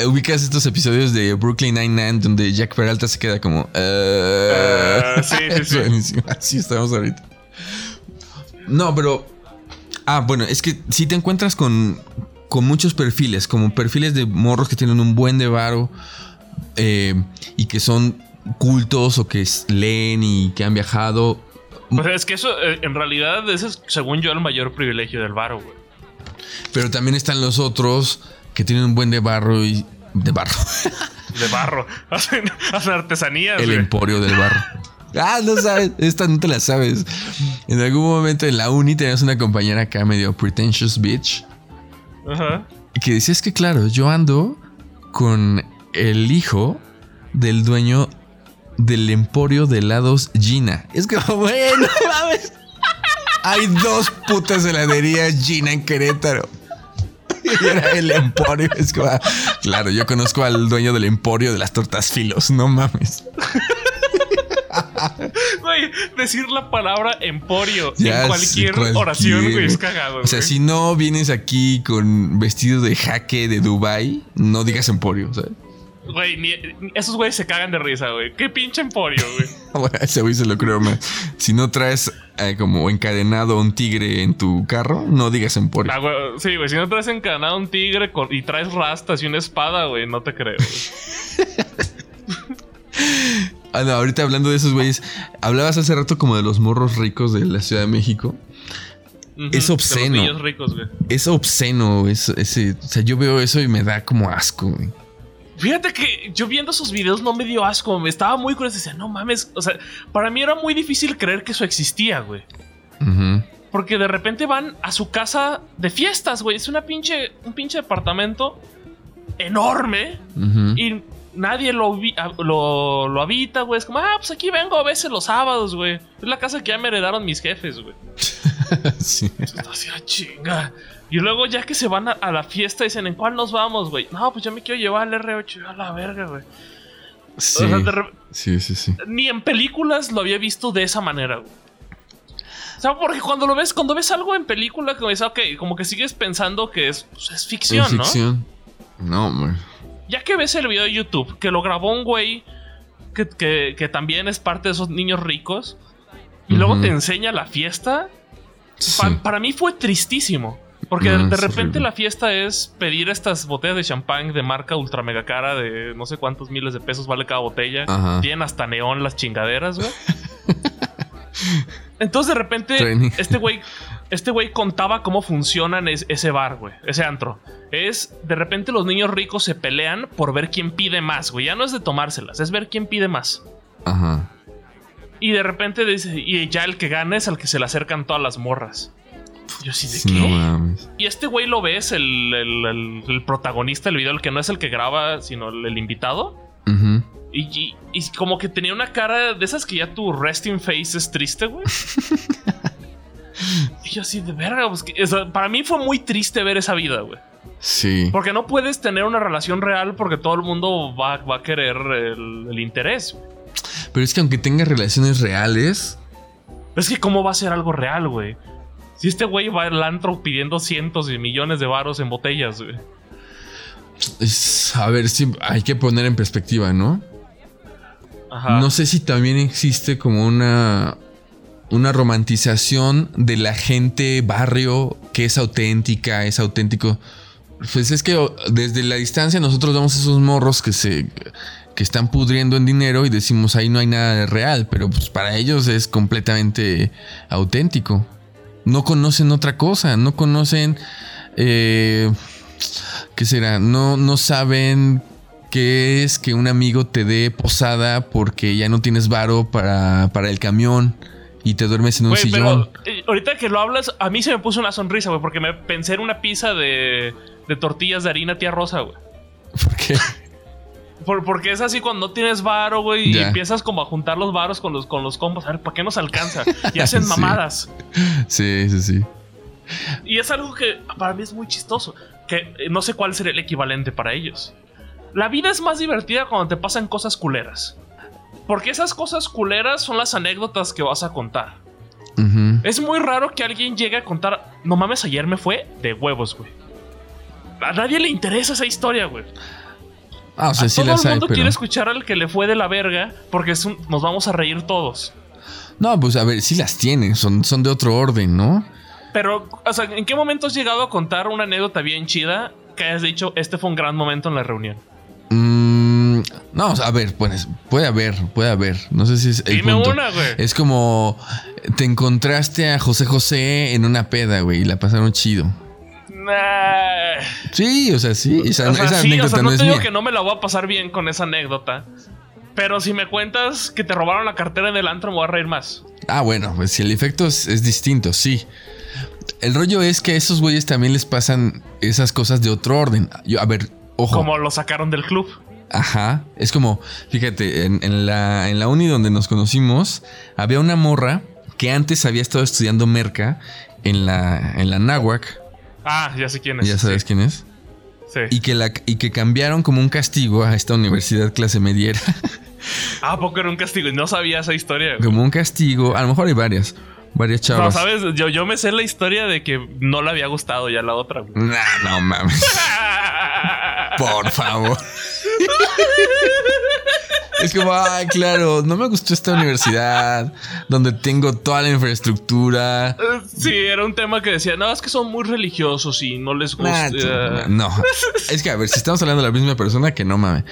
*laughs* ubicas estos episodios de Brooklyn Nine-Nine donde Jack Peralta se queda como. uh, Ah, sí, sí, sí. *laughs* Así estamos ahorita. No, pero. Ah, bueno, es que si te encuentras con, con muchos perfiles, como perfiles de morros que tienen un buen de varo eh, y que son cultos o que leen y que han viajado. Pues es que eso, eh, en realidad, ese es, según yo, el mayor privilegio del varo, güey. Pero también están los otros que tienen un buen de barro y. de barro. De barro. *laughs* Hacen, hacen artesanías, El güey. emporio del barro. Ah, no sabes. Esta no te la sabes. En algún momento en la uni tenías una compañera acá medio pretentious bitch. Ajá. Que decía es que claro, yo ando con el hijo del dueño del emporio de helados Gina. Es como, *laughs* bueno, mames. Hay dos putas heladerías Gina en Querétaro. Y era el emporio. Es ah, claro, yo conozco al dueño del emporio de las tortas filos. No mames. *laughs* Güey, decir la palabra emporio Ya en cualquier, cualquier, oración, güey, es cagado. O sea, si no vienes aquí con vestido de jaque de Dubai, no digas emporio, ¿sabes? Güey, ni- esos güeyes se cagan de risa, güey. Qué pinche emporio, güey. *laughs* Bueno, ese güey se lo creo más. Si no traes eh, como encadenado un tigre en tu carro, no digas emporio. Ah, güey, sí, güey, si no traes encadenado un tigre con- y traes rastas y una espada, güey, no te creo. *laughs* Ah, no, ahorita hablando de esos güeyes, hablabas hace rato como de los morros ricos de la Ciudad de México. Es obsceno. Los niños ricos, güey. Es obsceno. Es, ese, o sea, yo veo eso y me da como asco, güey. Fíjate que yo viendo esos videos no me dio asco, me estaba muy curioso. Decía, no mames. O sea, para mí era muy difícil creer que eso existía, güey. Porque de repente van a su casa de fiestas, güey. Es una pinche, un pinche departamento enorme Ujú. y nadie lo, vi- a- lo, lo habita, güey. Es como, ah, pues aquí vengo a veces los sábados, güey. Es la casa que ya me heredaron mis jefes, güey. *laughs* sí. Así, ah, chinga. Y luego ya que se van a, a la fiesta dicen, ¿en cuál nos vamos, güey? No, pues yo me quiero llevar al R8 a la verga, güey. Sí. O sea, de re- sí, sí, sí. ni en películas lo había visto de esa manera, güey. O sea, porque cuando lo ves, cuando ves algo en película, como dices, ok, como que sigues pensando que es, pues, es ficción, Es ¿no? ficción. No, hombre. Ya que ves el video de YouTube, que lo grabó un güey que, que- que también es parte de esos niños ricos, y luego te enseña la fiesta, Sí. pa- para mí fue tristísimo. Porque No, de repente la fiesta es pedir estas botellas de champán de marca ultra mega cara de no sé cuántos miles de pesos vale cada botella. Ajá. Tienen hasta neón las chingaderas, güey. *laughs* Entonces de repente Training. este güey este güey contaba cómo funcionan es- ese bar, güey, ese antro. Es de repente los niños ricos se pelean por ver quién pide más, güey. Ya no es de tomárselas, es ver quién pide más. Ajá. Y de repente dice, y ya el que gana es al que se le acercan todas las morras. Yo sí, ¿de qué? no. Y este güey lo ves, el, el- el- el protagonista del video, el que no es el que graba, sino el, invitado. Ujú. Y, y- y como que tenía una cara de esas que ya tu resting face es triste, güey. *laughs* *laughs* y yo así, de verga, pues, que- o sea, para mí fue muy triste ver esa vida, güey. Sí. Porque no puedes tener una relación real porque todo el mundo va, va a querer el, el interés. güey. Pero es que aunque tenga relaciones reales, Es que cómo va a ser algo real, güey. Si este güey va al antro pidiendo cientos de millones de varos en botellas, güey. es, a ver, sí, hay que poner en perspectiva, ¿no? Ajá. No sé si también existe como una una romantización de la gente barrio que es auténtica, es auténtico. Pues es que desde la distancia nosotros vemos esos morros que se que están pudriendo en dinero y decimos ahí no hay nada de real, pero pues para ellos es completamente auténtico. No conocen otra cosa, no conocen eh, ¿qué será? No, no saben qué es que un amigo te dé posada porque ya no tienes varo para, para el camión y te duermes en un Güey, sillón. pero eh, ahorita que lo hablas, a mí se me puso una sonrisa, güey, porque me pensé en una pizza de, de tortillas de harina tía Rosa, güey. ¿Por qué? Por- porque es así cuando no tienes varo, güey, y empiezas como a juntar los varos con los, con los combos. A ver, ¿para qué nos alcanza? *laughs* Y hacen Sí. mamadas. Sí, sí, sí. Y es algo que para mí es muy chistoso. Que eh, no sé cuál sería el equivalente para ellos. La vida es más divertida cuando te pasan cosas culeras. Porque esas cosas culeras son las anécdotas que vas a contar. Es muy raro que alguien llegue a contar. No mames, ayer me fue de huevos, güey. A nadie le interesa esa historia, güey. Ah, o sea, A sí todo el hay, mundo pero... quiere escuchar al que le fue de la verga porque es un- nos vamos a reír todos. No, pues a ver, sí las tienen, son, son de otro orden, ¿no? Pero, o sea, ¿en qué momento has llegado a contar una anécdota bien chida que hayas dicho, este fue un gran momento en la reunión? Mm, no, a ver, pues, puede haber, puede haber. No sé si es el Dime punto. una, güey. Es como te encontraste a José José en una peda, güey, y la pasaron chido. Nah. Sí, o sea, sí. Esa, O sea, esa sí, o anécdota sea, no, no te digo mía. que no me la voy a pasar bien con esa anécdota. Pero si me cuentas que te robaron la cartera en el antro, me voy a reír más. Ah, bueno, pues si el efecto es, es distinto, sí. El rollo es que a esos güeyes también les pasan esas cosas de otro orden. Yo, a ver, ojo. Como lo sacaron del club. Ajá. Es como, fíjate, en, en la, en la uni donde nos conocimos, había una morra que antes había estado estudiando merca en la, en la náhuac. Ah, ya sé quién es. Ya sabes Sí, quién es. sí. Y que, la, y que cambiaron como un castigo a esta universidad clase mediera. Ah, ¿a poco era un castigo. Y no sabía esa historia. como un castigo. A lo mejor hay varias. Varias No, chavas. sabes, yo, yo me sé la historia de que no le había gustado ya la otra. güey. Nah, no mames. *laughs* Por favor. Es como, ay, claro, no me gustó esta universidad donde tengo toda la infraestructura. Sí, era un tema que decía, no, es que son muy religiosos y no les gusta. no, es que a ver, si estamos hablando de la misma persona, que no mames.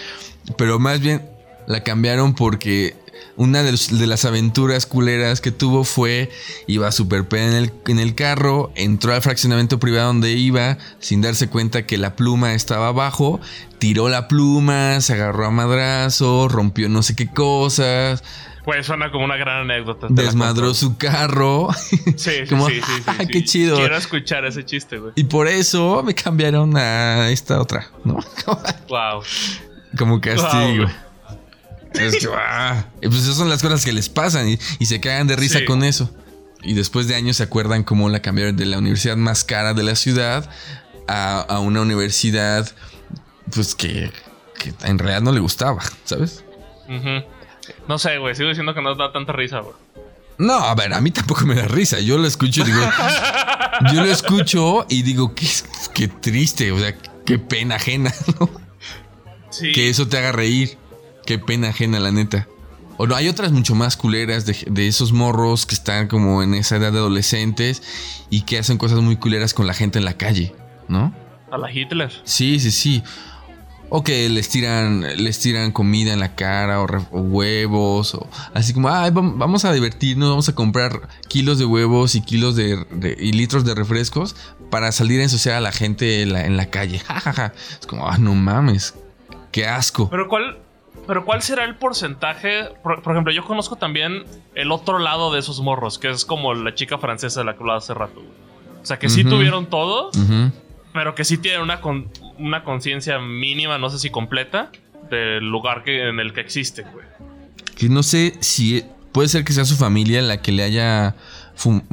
Pero más bien la cambiaron porque una de, de, las aventuras culeras que tuvo fue, iba súper en el, en el carro, entró al fraccionamiento privado donde iba, sin darse cuenta que la pluma estaba abajo, tiró la pluma, se agarró a madrazo, rompió no sé qué cosas. Pues suena como una gran anécdota. Desmadró su carro. Sí, sí, *laughs* sí, sí, ah, qué chido. Quiero escuchar ese chiste, güey. Y por eso me cambiaron a esta otra, ¿no? *laughs* wow. Como castigo. Es que, ah, pues esas son las cosas que les pasan y, se cagan de risa con eso. Y después de años se acuerdan cómo la cambiaron de la universidad más cara de la ciudad a, una universidad, pues que, en realidad no le gustaba, ¿sabes? No sé, güey, sigo diciendo que no da tanta risa, güey. No, a ver, a mí tampoco me da risa. Yo lo escucho y digo. *laughs* yo lo escucho y digo, qué, qué triste, o sea, qué pena ajena, *laughs* ¿no? Sí. Que eso te haga reír. Qué pena ajena, la neta. O no, hay otras mucho más culeras de, de, esos morros que están como en esa edad de adolescentes y que hacen cosas muy culeras con la gente en la calle, ¿no? A la Hitler. Sí, sí, sí. O que les tiran, les tiran comida en la cara o, huevos. O así como, Ay, vamos a divertirnos, vamos a comprar kilos de huevos y kilos de, y litros de refrescos para salir a ensuciar a la gente en la, en la calle. *laughs* Es como, ah, no mames. Qué asco. Pero cuál, pero ¿cuál será el porcentaje? Por, ejemplo, yo conozco también el otro lado de esos morros, que es como la chica francesa de la que hablaba hace rato. O sea, que sí tuvieron todo, pero que sí tienen una, una conciencia mínima, no sé si completa, del lugar que, en el que existe, güey. Que no sé si puede ser que sea su familia la que le haya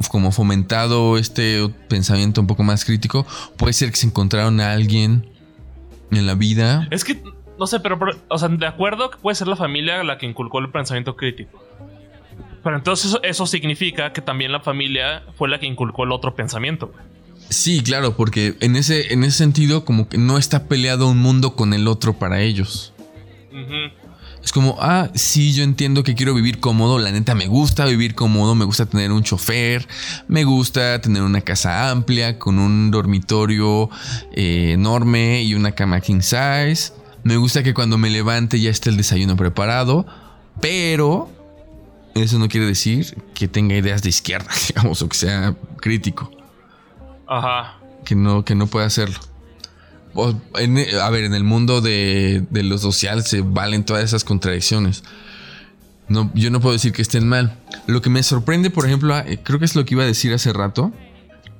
como fomentado este pensamiento un poco más crítico. Puede ser que se encontraron a alguien en la vida. Es que, no sé, pero, o sea, de acuerdo que puede ser la familia la que inculcó el pensamiento crítico. Pero entonces eso, eso significa que también la familia fue la que inculcó el otro pensamiento, güey. Sí, claro, porque en ese, en ese sentido como que no está peleado un mundo con el otro para ellos. Es como, ah, sí, yo entiendo que quiero vivir cómodo, la neta me gusta vivir cómodo, me gusta tener un chofer, me gusta tener una casa amplia con un dormitorio eh, enorme y una cama king size. Me gusta que cuando me levante ya esté el desayuno preparado, pero eso no quiere decir que tenga ideas de izquierda, *laughs* digamos, o que sea crítico. Ajá. Que no, que no puede hacerlo. a ver, en el mundo de, lo social se valen todas esas contradicciones. No, yo no puedo decir que estén mal. Lo que me sorprende, por ejemplo, ah, creo que es lo que iba a decir hace rato.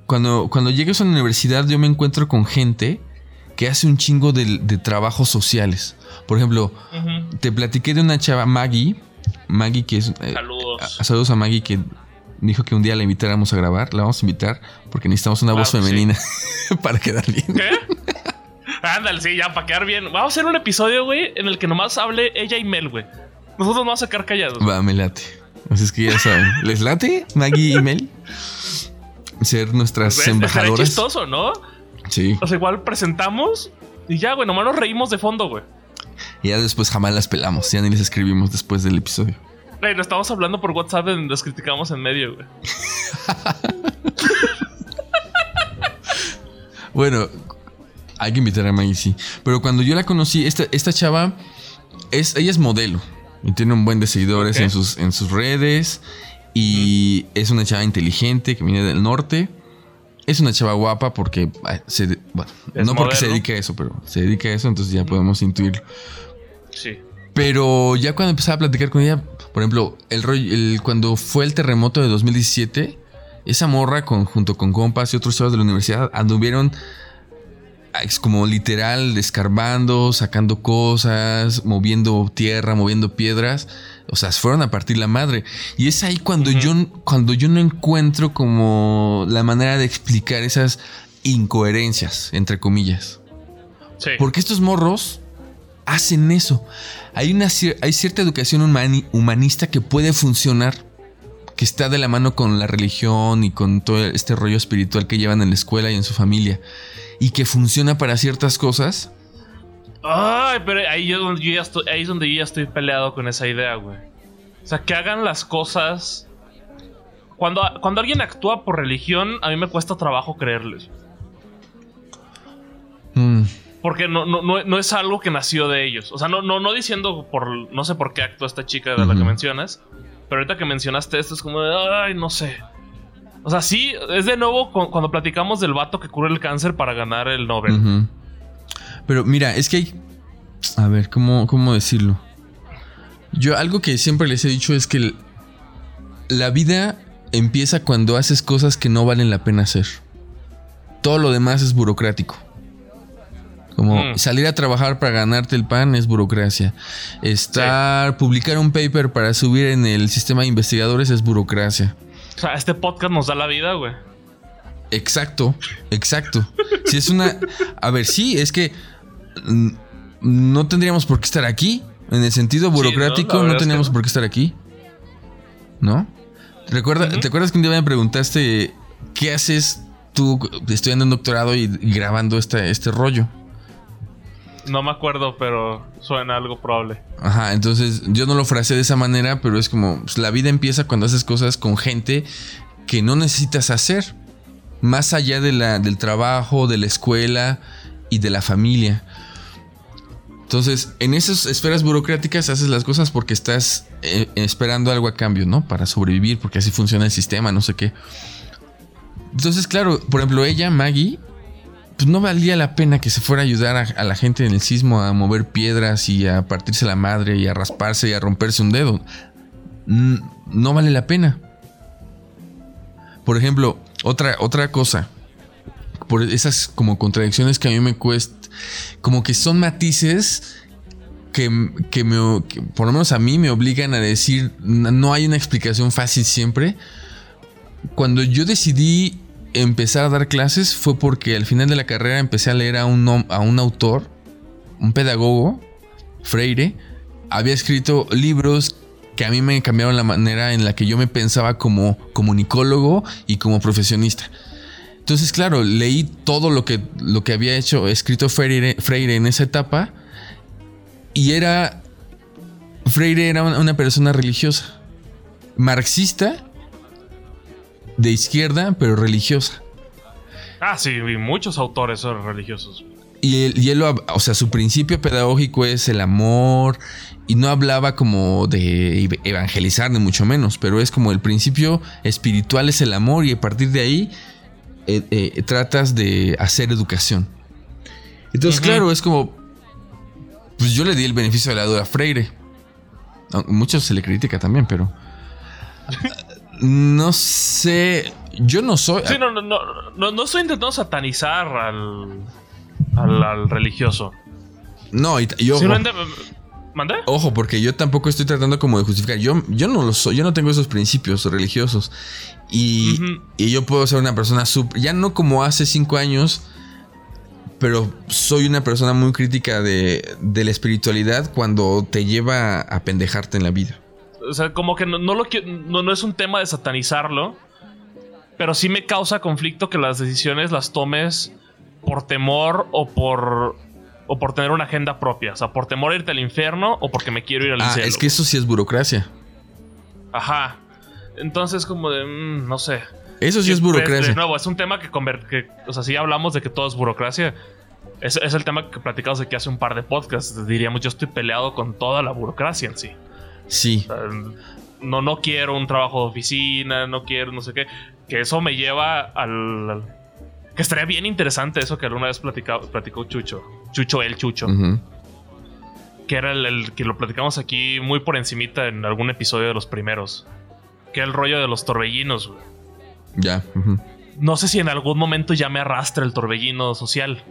Cuando, cuando llegues a la universidad, yo me encuentro con gente que hace un chingo de, trabajos sociales. Por ejemplo, te platiqué de una chava, Maggie. Maggie, que es. Eh, saludos. saludos a Maggie, que dijo que un día la invitáramos a grabar. La vamos a invitar porque necesitamos una voz femenina *laughs* para quedar bien. ¿Qué? Ándale, sí, ya, para quedar bien. Vamos a hacer un episodio, güey, en el que nomás hable ella y Mel, güey. Nosotros vamos a sacar callados. Va, me late. Así es que ya saben. ¿Les late, Maggie y Mel? Ser nuestras pues, embajadoras. Es chistoso, ¿no? Sí. O sea, igual presentamos y ya, güey, nomás nos reímos de fondo, güey. Y ya después jamás las pelamos. Ya ni les escribimos después del episodio. Güey, nos estamos hablando por WhatsApp y nos criticamos en medio, güey. *laughs* bueno, hay que invitar a Maggie, sí. Pero cuando yo la conocí, esta, esta chava, es, ella es modelo. Y tiene un buen de seguidores en, sus, en sus redes. Y es una chava inteligente que viene del norte. Es una chava guapa porque se, bueno, no porque se dedique a eso, pero se dedica a eso, entonces ya podemos intuirlo. Sí. Pero ya cuando empezaba a platicar con ella, por ejemplo, el, cuando fue el terremoto de 2017, esa morra con, junto con compas y otros chavos de la universidad anduvieron es como literal escarbando, sacando cosas, moviendo tierra, moviendo piedras. O sea, fueron a partir la madre. Y es ahí cuando, yo, cuando yo no encuentro como la manera de explicar esas incoherencias, entre comillas. Porque estos morros hacen eso. Hay, una, hay cierta educación humanista que puede funcionar, que está de la mano con la religión y con todo este rollo espiritual que llevan en la escuela y en su familia, y que funciona para ciertas cosas. Ay, pero ahí, yo, ya estoy, ahí es donde yo ya estoy peleado con esa idea, güey. O sea, que hagan las cosas. Cuando, cuando alguien actúa por religión, a mí me cuesta trabajo creerles. Mm. Porque no, no, no, es algo que nació de ellos. O sea, no, no, no diciendo por. No sé por qué actuó esta chica de la que mencionas. Pero ahorita que mencionaste esto es como de. Ay, no sé. O sea, sí, es de nuevo cuando platicamos del vato que cura el cáncer para ganar el Nobel. Pero mira, es que hay. A ver, ¿cómo, ¿cómo decirlo? Yo algo que siempre les he dicho es que la vida empieza cuando haces cosas que no valen la pena hacer. Todo lo demás es burocrático. Como mm. salir a trabajar para ganarte el pan es burocracia. Estar, publicar un paper para subir en el sistema de investigadores es burocracia. O sea, este podcast nos da la vida, güey. Exacto, exacto. Si es una. A ver, sí, es que no tendríamos por qué estar aquí. En el sentido burocrático, no, tendríamos por qué estar aquí. ¿No? ¿Recuerda, ¿Te acuerdas que un día me preguntaste qué haces tú estudiando un doctorado y, grabando este, este rollo? No me acuerdo, pero suena algo probable. Ajá, entonces yo no lo frasé de esa manera, pero es como pues, la vida empieza cuando haces cosas con gente que no necesitas hacer, más allá de la, del trabajo, de la escuela y de la familia. Entonces, en esas esferas burocráticas haces las cosas porque estás eh, esperando algo a cambio, ¿no? Para sobrevivir, porque así funciona el sistema, no sé qué. Entonces, claro, por ejemplo, ella, Maggie, pues no valía la pena que se fuera a ayudar a, la gente en el sismo a mover piedras y a partirse la madre y a rasparse y a romperse un dedo. No vale la pena. Por ejemplo, otra, otra cosa. Por esas como contradicciones que a mí me cuesta. Como que son matices que, que, me, por lo menos a mí me obligan a decir, no hay una explicación fácil siempre. Cuando yo decidí empezar a dar clases fue porque al final de la carrera empecé a leer a un, a un autor, un pedagogo, Freire, había escrito libros que a mí me cambiaron la manera en la que yo me pensaba como comunicólogo y como profesionista. Entonces, claro, leí todo lo que, lo que había hecho, escrito Freire, Freire en esa etapa y era... Freire era una persona religiosa, marxista de izquierda, pero religiosa. Ah, sí, y muchos autores son religiosos. Y él, o sea, su principio pedagógico es el amor y no hablaba como de evangelizar ni mucho menos, pero es como el principio espiritual es el amor y a partir de ahí eh, eh, tratas de hacer educación. Entonces, claro, es como, pues yo le di el beneficio de la duda a Freire. Muchos se le critica también, pero no sé. Yo no soy. Sí, no, no, no, no, estoy intentando satanizar al, al, religioso. No, y, yo. ¿Mandé? Ojo, porque yo tampoco estoy tratando como de justificar. Yo, yo no lo soy, yo no tengo esos principios religiosos. Y, y yo puedo ser una persona super, ya no como hace cinco años, pero soy una persona muy crítica de, de la espiritualidad cuando te lleva a pendejarte en la vida. O sea, como que no, no, lo, no, no es un tema de satanizarlo. Pero sí me causa conflicto que las decisiones las tomes por temor o por o por tener una agenda propia. O sea, por temor a irte al infierno o porque me quiero ir al ah, Es que eso sí es burocracia. Ajá. Entonces, como de. Mm, no sé. Eso sí es burocracia. De nuevo, es un tema que, que. O sea, si hablamos de que todo es burocracia. Es, es el tema que platicamos de que hace un par de podcasts. Diríamos, yo estoy peleado con toda la burocracia en sí. Sí. no, no quiero un trabajo de oficina, no quiero no sé qué. Que eso me lleva al. Que estaría bien interesante eso que alguna vez platicó Chucho. Chucho, el Chucho. Que era el, que lo platicamos aquí muy por encimita en algún episodio de los primeros. Que era el rollo de los torbellinos, Ya. No sé si en algún momento ya me arrastra el torbellino social.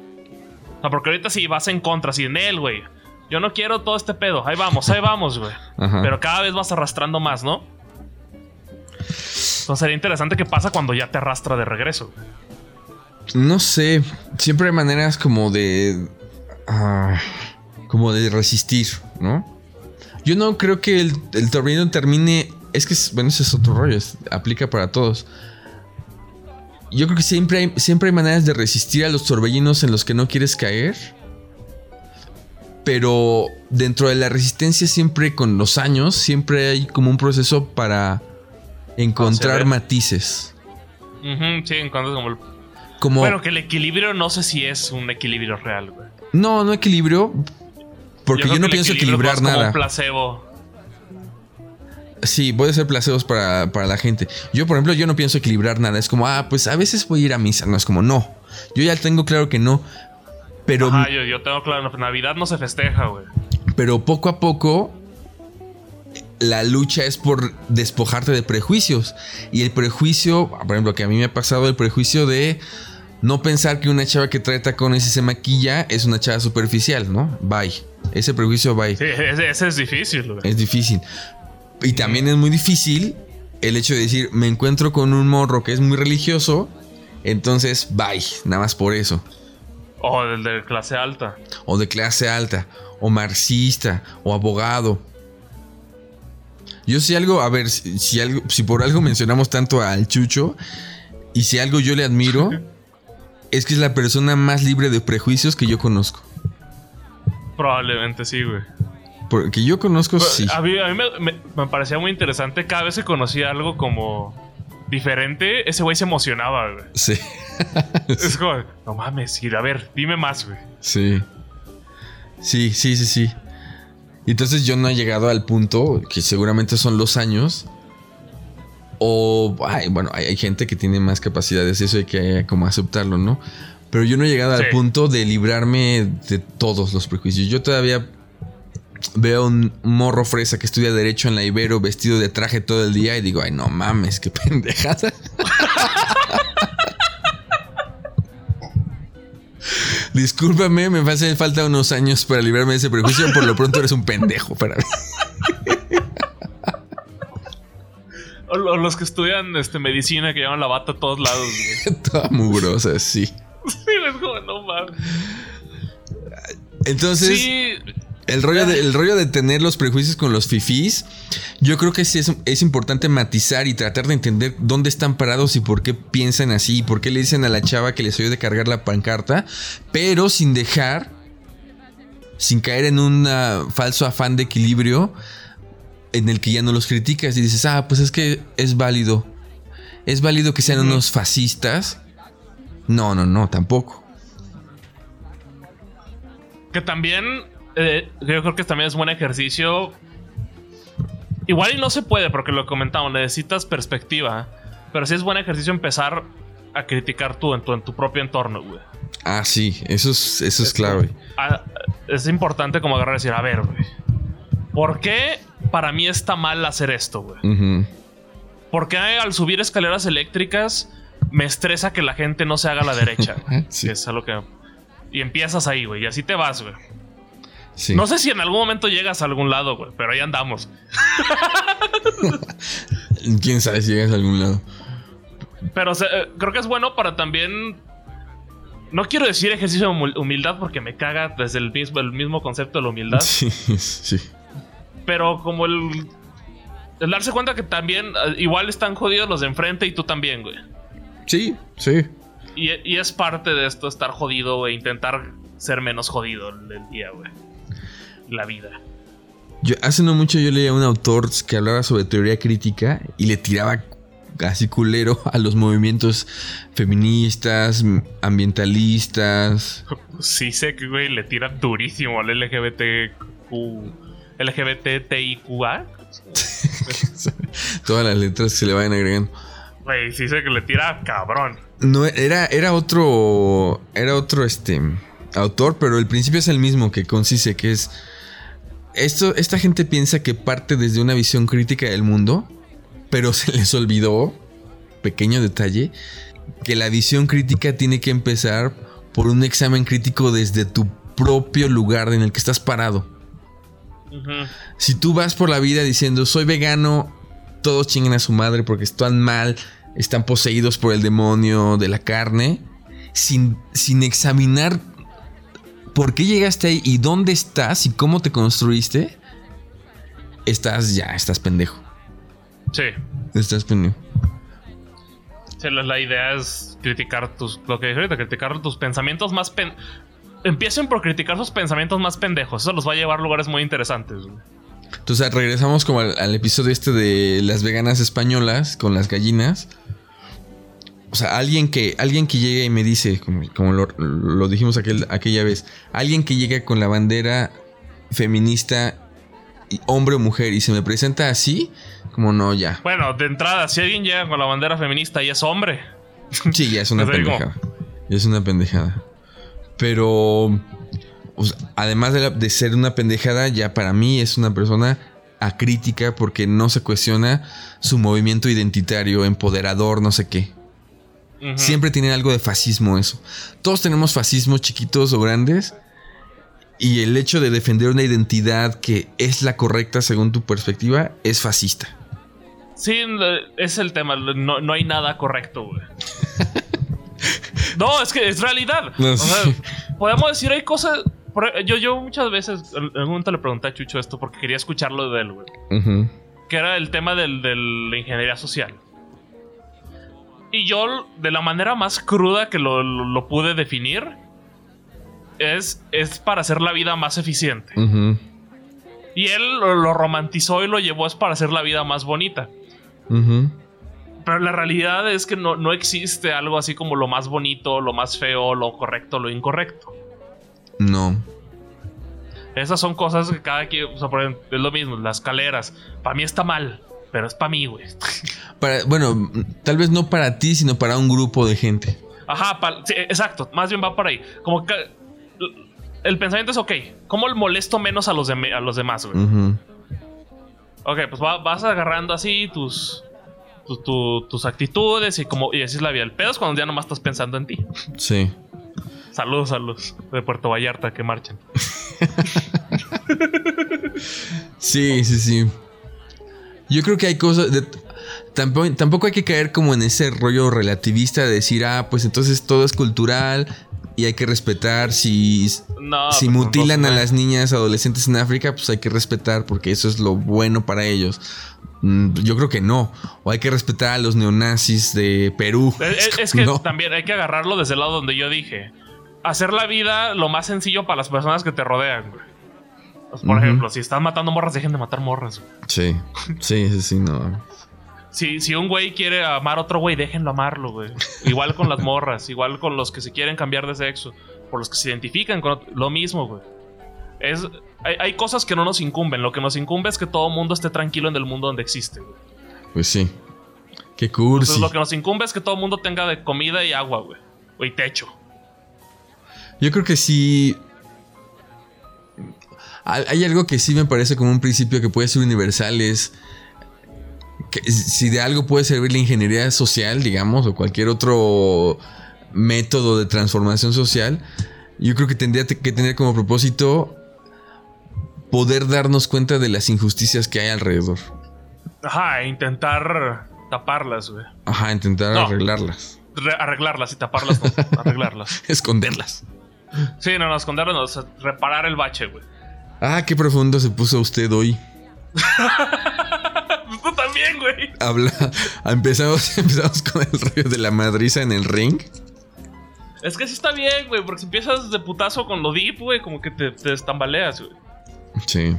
O porque ahorita si vas en contra, si en él, güey yo no quiero todo este pedo. Ahí vamos, ahí vamos, güey. Pero cada vez vas arrastrando más, ¿no? Entonces sería interesante qué pasa cuando ya te arrastra de regreso. No sé. Siempre hay maneras como de. Ah, como de resistir, ¿no? Yo no creo que el, el torbellino termine. Es que, bueno, ese es otro rollo. aplica para todos. Yo creo que siempre hay, siempre hay maneras de resistir a los torbellinos en los que no quieres caer pero dentro de la resistencia siempre con los años, siempre hay como un proceso para encontrar matices. sí, encuentras como el... Como... Bueno, que el equilibrio no sé si es un equilibrio real, güey. No, no equilibrio. Porque yo, no pienso equilibrar nada. Como placebo. Sí, puede ser placebos para, para, la gente. Yo, por ejemplo, yo no pienso equilibrar nada. Es como, ah, pues a veces voy a ir a misa. No, es como, no. Yo ya tengo claro que no. Pero. Ah, yo, yo tengo claro, Navidad no se festeja, güey. Pero poco a poco la lucha es por despojarte de prejuicios. Y el prejuicio, por ejemplo, que a mí me ha pasado el prejuicio de no pensar que una chava que trae tacones y se maquilla es una chava superficial, ¿no? Bye. Ese prejuicio bye. Sí, ese, es difícil. Güey. Es difícil. Y también es muy difícil el hecho de decir, me encuentro con un morro que es muy religioso, entonces bye, nada más por eso. O del de clase alta. O de clase alta, o marxista, o abogado. Yo si algo, a ver, si, algo, si por algo mencionamos tanto al Chucho, y si algo yo le admiro, *laughs* es que es la persona más libre de prejuicios que yo conozco. Probablemente sí, güey. Porque yo conozco, sí. A mí, me, parecía muy interesante. Cada vez que conocía algo como diferente, ese güey se emocionaba, güey. Sí. *laughs* es como, no mames, a ver, dime más, güey. Sí. Sí, sí, sí, sí. Entonces yo no he llegado al punto, que seguramente son los años. O, bueno, hay, gente que tiene más capacidades, eso hay que como aceptarlo, ¿no? Pero yo no he llegado al punto de librarme de todos los prejuicios. Yo todavía veo un morro fresa que estudia Derecho en la Ibero vestido de traje todo el día y digo, ay, no mames, qué *laughs* pendejada. *laughs* Discúlpame, me hace falta unos años para librarme de ese prejuicio. Por lo pronto eres un pendejo para mí. *laughs* O los que estudian este, medicina que llevan la bata a todos lados. *laughs* Toda mugrosa, sí. Sí, es como, no mames. Entonces, sí. el, rollo de, el rollo de tener los prejuicios con los fifís yo creo que sí es, importante matizar y tratar de entender dónde están parados y por qué piensan así, y por qué le dicen a la chava que les oyó de cargar la pancarta, pero sin dejar, sin caer en un falso afán de equilibrio en el que ya no los criticas y dices, ah, pues es que es válido. Es válido que sean unos fascistas. No, no, no, tampoco. Que también, eh, yo creo que también es buen ejercicio Igual y no se puede, porque lo comentamos, necesitas perspectiva. Pero sí es buen ejercicio empezar a criticar tú en tu, en tu propio entorno, güey. Ah, sí, eso es, eso es, clave. Ah, es importante como agarrar y decir, a ver, güey. ¿Por qué para mí está mal hacer esto, güey? ¿Por qué al subir escaleras eléctricas me estresa que la gente no se haga a la derecha? *laughs* sí. es algo que... Y empiezas ahí, güey, y así te vas, güey. No sé si en algún momento llegas a algún lado, güey, pero ahí andamos. *laughs* Quién sabe si llegas a algún lado. Pero eh, creo que es bueno para también. No quiero decir ejercicio de humildad porque me caga desde el mismo, el mismo concepto de la humildad. *laughs* Sí, sí. Pero como el. El darse cuenta que también eh, igual están jodidos los de enfrente y tú también, güey. Sí, sí. Y, y es parte de esto estar jodido e intentar ser menos jodido el día, güey la vida. Yo, hace no mucho yo leía a un autor que hablaba sobre teoría crítica y le tiraba casi culero *laughs* a los movimientos feministas, ambientalistas. Sí, sé que, güey, le tira durísimo al LGBTQ. LGBTIQA. *laughs* Todas las letras se le vayan agregando. Güey, sí sé que le tira cabrón. No, era, era otro. Era otro este autor, pero el principio es el mismo que consiste, que es esto, esta gente piensa que parte desde una visión crítica del mundo, pero *laughs* se les olvidó, pequeño detalle, que la visión crítica tiene que empezar por un examen crítico desde tu propio lugar en el que estás parado. Si tú vas por la vida diciendo soy vegano, todos chingan a su madre porque están mal, están poseídos por el demonio de la carne, sin, sin examinar por qué llegaste ahí y dónde estás y cómo te construiste, estás ya, estás pendejo. Sí. Estás pendejo. Sí, la idea es criticar tus. Lo que dije criticar tus pensamientos más. Pen, empiecen por criticar sus pensamientos más pendejos. Eso los va a llevar a lugares muy interesantes. Entonces regresamos como al, episodio este de las veganas españolas con las gallinas. O sea, alguien que, alguien que llegue y me dice, como, como lo, lo dijimos aquel, aquella vez, alguien que llega con la bandera feminista, y hombre o mujer, y se me presenta así, como no, ya. Bueno, de entrada, si alguien llega con la bandera feminista y es hombre. Sí, ya es una *laughs* Pues pendejada. Ya es una pendejada. Pero, o sea, además de, la- de ser una pendejada, ya para mí es una persona acrítica porque no se cuestiona su movimiento identitario, empoderador, no sé qué. Siempre tiene algo de fascismo eso. Todos tenemos fascismos chiquitos o grandes. Y el hecho de defender una identidad que es la correcta según tu perspectiva es fascista. Sí, es el tema. No, no hay nada correcto, güey. *laughs* No, es que es realidad. No, O sea, sí. podemos decir, hay cosas. por- Yo, yo muchas veces, en algún momento le pregunté a Chucho esto porque quería escucharlo de él, güey. Que era el tema del- de la ingeniería social. Y yo, de la manera más cruda que lo, lo- lo pude definir, es, es para hacer la vida más eficiente. Y él lo, lo romantizó y lo llevó es para hacer la vida más bonita. Ujú. Pero la realidad es que no, no existe algo así como lo más bonito, lo más feo, lo correcto, lo incorrecto. No. Esas son cosas que cada quien, o sea, por ejemplo, es lo mismo, las escaleras. Para mí está mal, pero es para mí, güey. *laughs* Para, bueno, tal vez no para ti, sino para un grupo de gente. Ajá, pa- sí, exacto, más bien va por ahí. Como que el pensamiento es, ok, ¿cómo le molesto menos a los, deme- a los demás, güey? Ok, pues va- vas agarrando así tus, tu- tu- tus actitudes y como y así es la vida. El pedo es cuando ya nomás estás pensando en ti. Sí. Saludos a los de Puerto Vallarta que marchan. Sí, sí, sí. Yo creo que hay cosas. de- tampoco, tampoco hay que caer como en ese rollo relativista de decir, ah, pues entonces todo es cultural y hay que respetar. Si, No, si pues, mutilan no, a las niñas adolescentes en África, pues hay que respetar porque eso es lo bueno para ellos. Mm, Yo creo que no. O hay que respetar a los neonazis de Perú. Es, *laughs* es- es que también hay que agarrarlo desde el lado donde yo dije. Hacer la vida lo más sencillo para las personas que te rodean, güey. Pues, por ejemplo, si están matando morras, dejen de matar morras, güey. Sí, sí, sí, sí, no. Si, si un güey quiere amar a otro güey, déjenlo amarlo, güey. Igual con las morras, igual con los que se quieren cambiar de sexo, por los que se identifican con ot- lo mismo, güey. Es, hay, hay cosas que no nos incumben. Lo que nos incumbe es que todo mundo esté tranquilo en el mundo donde existe. güey. Pues sí. Qué cursi. Entonces, lo que nos incumbe es que todo mundo tenga de comida y agua, güey. Y techo. Yo creo que sí. Hay algo que sí me parece como un principio que puede ser universal. Es que si de algo puede servir la ingeniería social, digamos, o cualquier otro método de transformación social, yo creo que tendría te- que tener como propósito poder darnos cuenta de las injusticias que hay alrededor. Ajá, e intentar taparlas, güey. Ajá, intentar No. arreglarlas, Re- arreglarlas y taparlas, no, *laughs* arreglarlas. esconderlas. Sí, no, no, esconderlas, no, o sea, reparar el bache, güey. Ah, qué profundo se puso usted hoy. *laughs* Tú también, güey. Habla, *laughs* empezamos, *laughs* empezamos con el rollo de la madriza en el ring. Es que sí está bien, güey, porque si empiezas de putazo con lo deep, güey, como que te, te estambaleas, güey. Sí.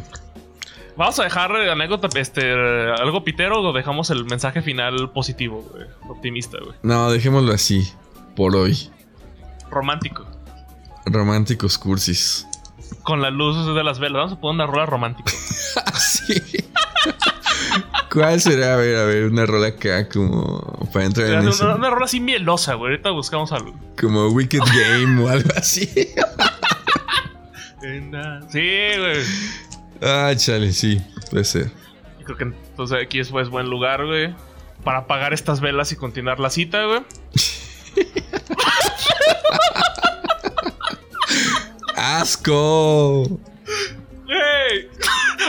Vamos a dejar anécdota, este, algo pitero o dejamos el mensaje final positivo, güey. Optimista, güey. No, dejémoslo así. Por hoy. Romántico. Románticos cursis. Con la luz de las velas. Vamos a poner una rola romántica. *laughs* Así. ¿Cuál será? A ver, a ver, una rola acá como para entrar en una, una rola así mielosa, güey. Ahorita buscamos algo. Como Wicked Game o algo así. *laughs* Sí, güey. Ah, chale, sí, puede ser. Yo creo que entonces aquí es pues, buen lugar, güey. Para apagar estas velas y continuar la cita, güey. *laughs* ¡Asco!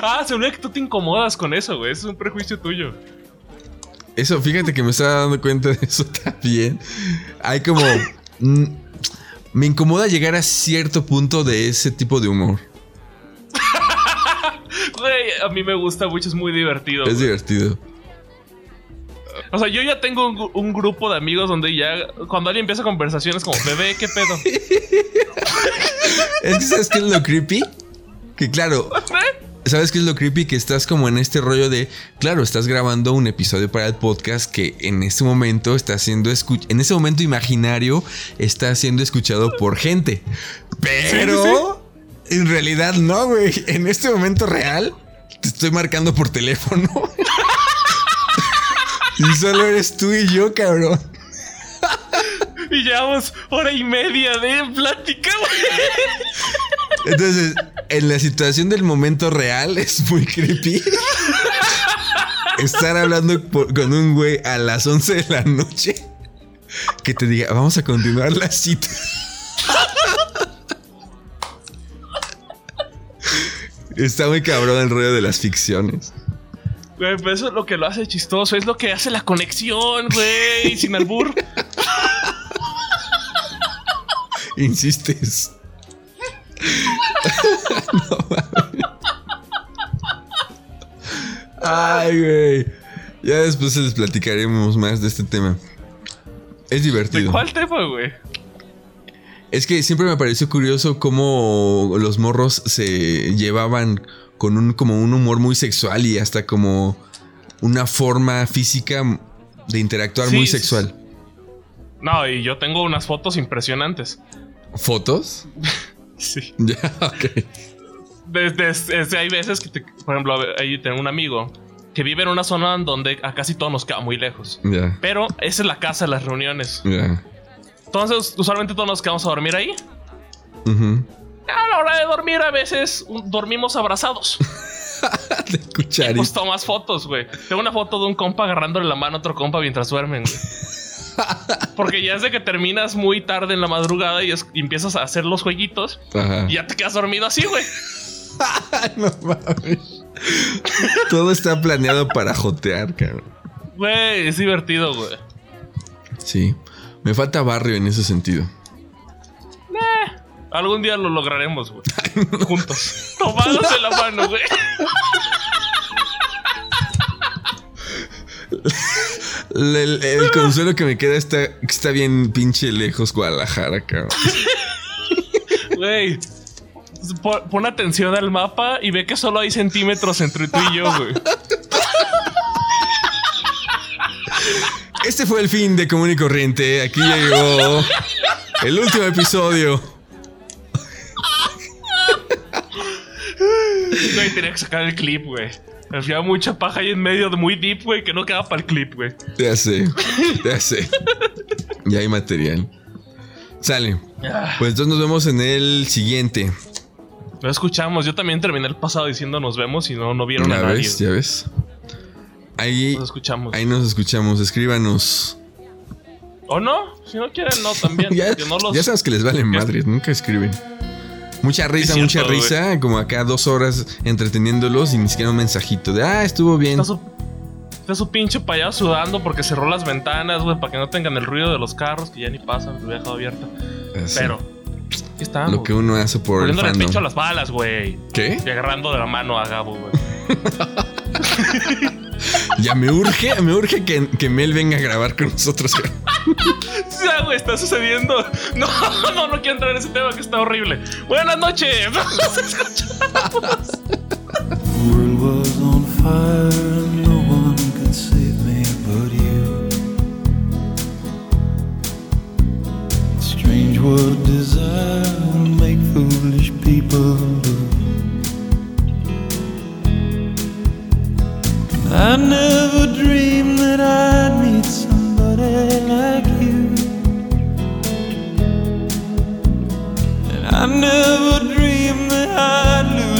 Ah, se ve que tú te incomodas con eso, güey. Es un prejuicio tuyo. Eso, fíjate que me estaba dando cuenta de eso *laughs* también. Hay como. mm, me incomoda llegar a cierto punto de ese tipo de humor. *laughs* Güey, a mí me gusta mucho, es muy divertido. Es güey. divertido. O sea, yo ya tengo un, gru- un grupo de amigos donde ya cuando alguien empieza conversaciones como, bebé, ¿qué pedo? *laughs* Es que, ¿sabes qué es lo creepy? Que claro, ¿Sabes qué es lo creepy? Que estás como en este rollo de, claro, estás grabando un episodio para el podcast que en este momento está siendo escuchado, en ese momento imaginario está siendo escuchado por gente. Pero en realidad no, güey. En este momento real te estoy marcando por teléfono. *laughs* y solo eres tú y yo, cabrón. Y llevamos hora y media de plática, güey. Entonces, en la situación del momento real es muy creepy. Estar hablando por- con un güey a las 11 de la noche que te diga, vamos a continuar la cita. Está muy cabrón el rollo de las ficciones. Güey, pero eso es lo que lo hace chistoso. Es lo que hace la conexión, güey. Sin albur. Insistes. No mames. Ay, güey. Ya después les platicaremos más de este tema. Es ¿De divertido. cuál tema, güey? Es que siempre me pareció curioso cómo los morros se llevaban con un como un humor muy sexual y hasta como una forma física de interactuar Sí, muy sexual. No, y yo tengo unas fotos impresionantes. ¿Fotos? *laughs* Sí. *laughs* Ya, ok. Desde, desde- hay veces que, te- por ejemplo, ahí tengo un amigo que vive en una zona en donde a casi todo nos queda muy lejos. Pero esa es la casa de las reuniones. Entonces, usualmente todos nos quedamos a dormir ahí. A la hora de dormir, a veces dormimos abrazados. *laughs* De cucharita. Pues tomas fotos, güey. Tengo una foto de un compa agarrándole la mano a otro compa mientras duermen, güey. *laughs* Porque ya es de que terminas muy tarde en la madrugada y, es- y empiezas a hacer los jueguitos Ajá. y ya te quedas dormido así, güey. *laughs* no mames. Todo está planeado para jotear, cabrón. Güey, es divertido, güey. Sí. Me falta barrio en ese sentido. Algún día lo lograremos, güey. *laughs* Juntos. Tomados de la mano, güey. *laughs* El, el- el consuelo que me queda está, está bien pinche lejos Guadalajara, cabrón. *laughs* Güey. Pon, pon atención al mapa y ve que solo hay centímetros entre tú y yo, güey. Este fue el fin de Común y Corriente. Aquí llegó el último episodio. Güey, tenía que sacar el clip, güey. Había mucha paja ahí en medio de muy deep, güey, que no quedaba para el clip, güey. Ya sé, *laughs* ya sé. Ya hay material. Sale. Pues entonces nos vemos en el siguiente. Lo escuchamos. Yo también terminé el pasado diciendo nos vemos y no, no vieron a nadie. ves, ya ves. Ahí, Nos escuchamos. ahí nos escuchamos. Escríbanos. ¿O no? Si no quieren, no, también. *laughs* Ya, Que no los... ya sabes que les valen Ya- madres, nunca escriben. Mucha risa, mucha risa, como acá dos horas entreteniéndolos y ni siquiera un mensajito de ah, estuvo bien. Está su, está su pinche payaso sudando porque cerró las ventanas, güey, para que no tengan el ruido de los carros que ya ni pasan, lo he dejado abierta. Así, Pero, aquí estamos. lo que uno hace por el Poniéndole el pecho a las balas, güey. ¿Qué? Y agarrando de la mano a Gabo, güey. *laughs* Ya me urge, me urge que, que Mel venga a grabar con nosotros. *laughs* Ya, güey, está sucediendo. No, no, no quiero entrar en ese tema que está horrible. Buenas noches. *laughs* Nos escuchamos. The world was on fire and no one could save me but you. Strange what desire make foolish people I never dreamed that I'd meet somebody like you. And I never dreamed that I'd lose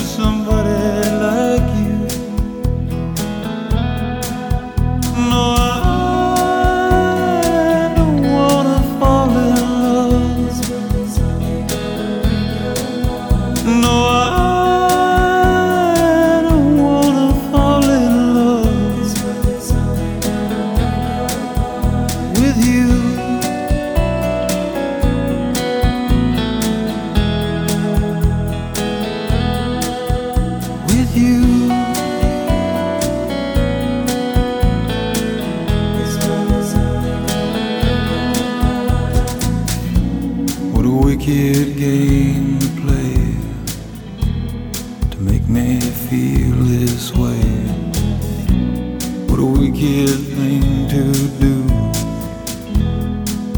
wicked thing to do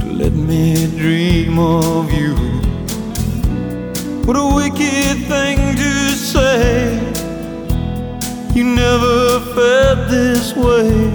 to let me dream of you. What a wicked thing to say. You never felt this way.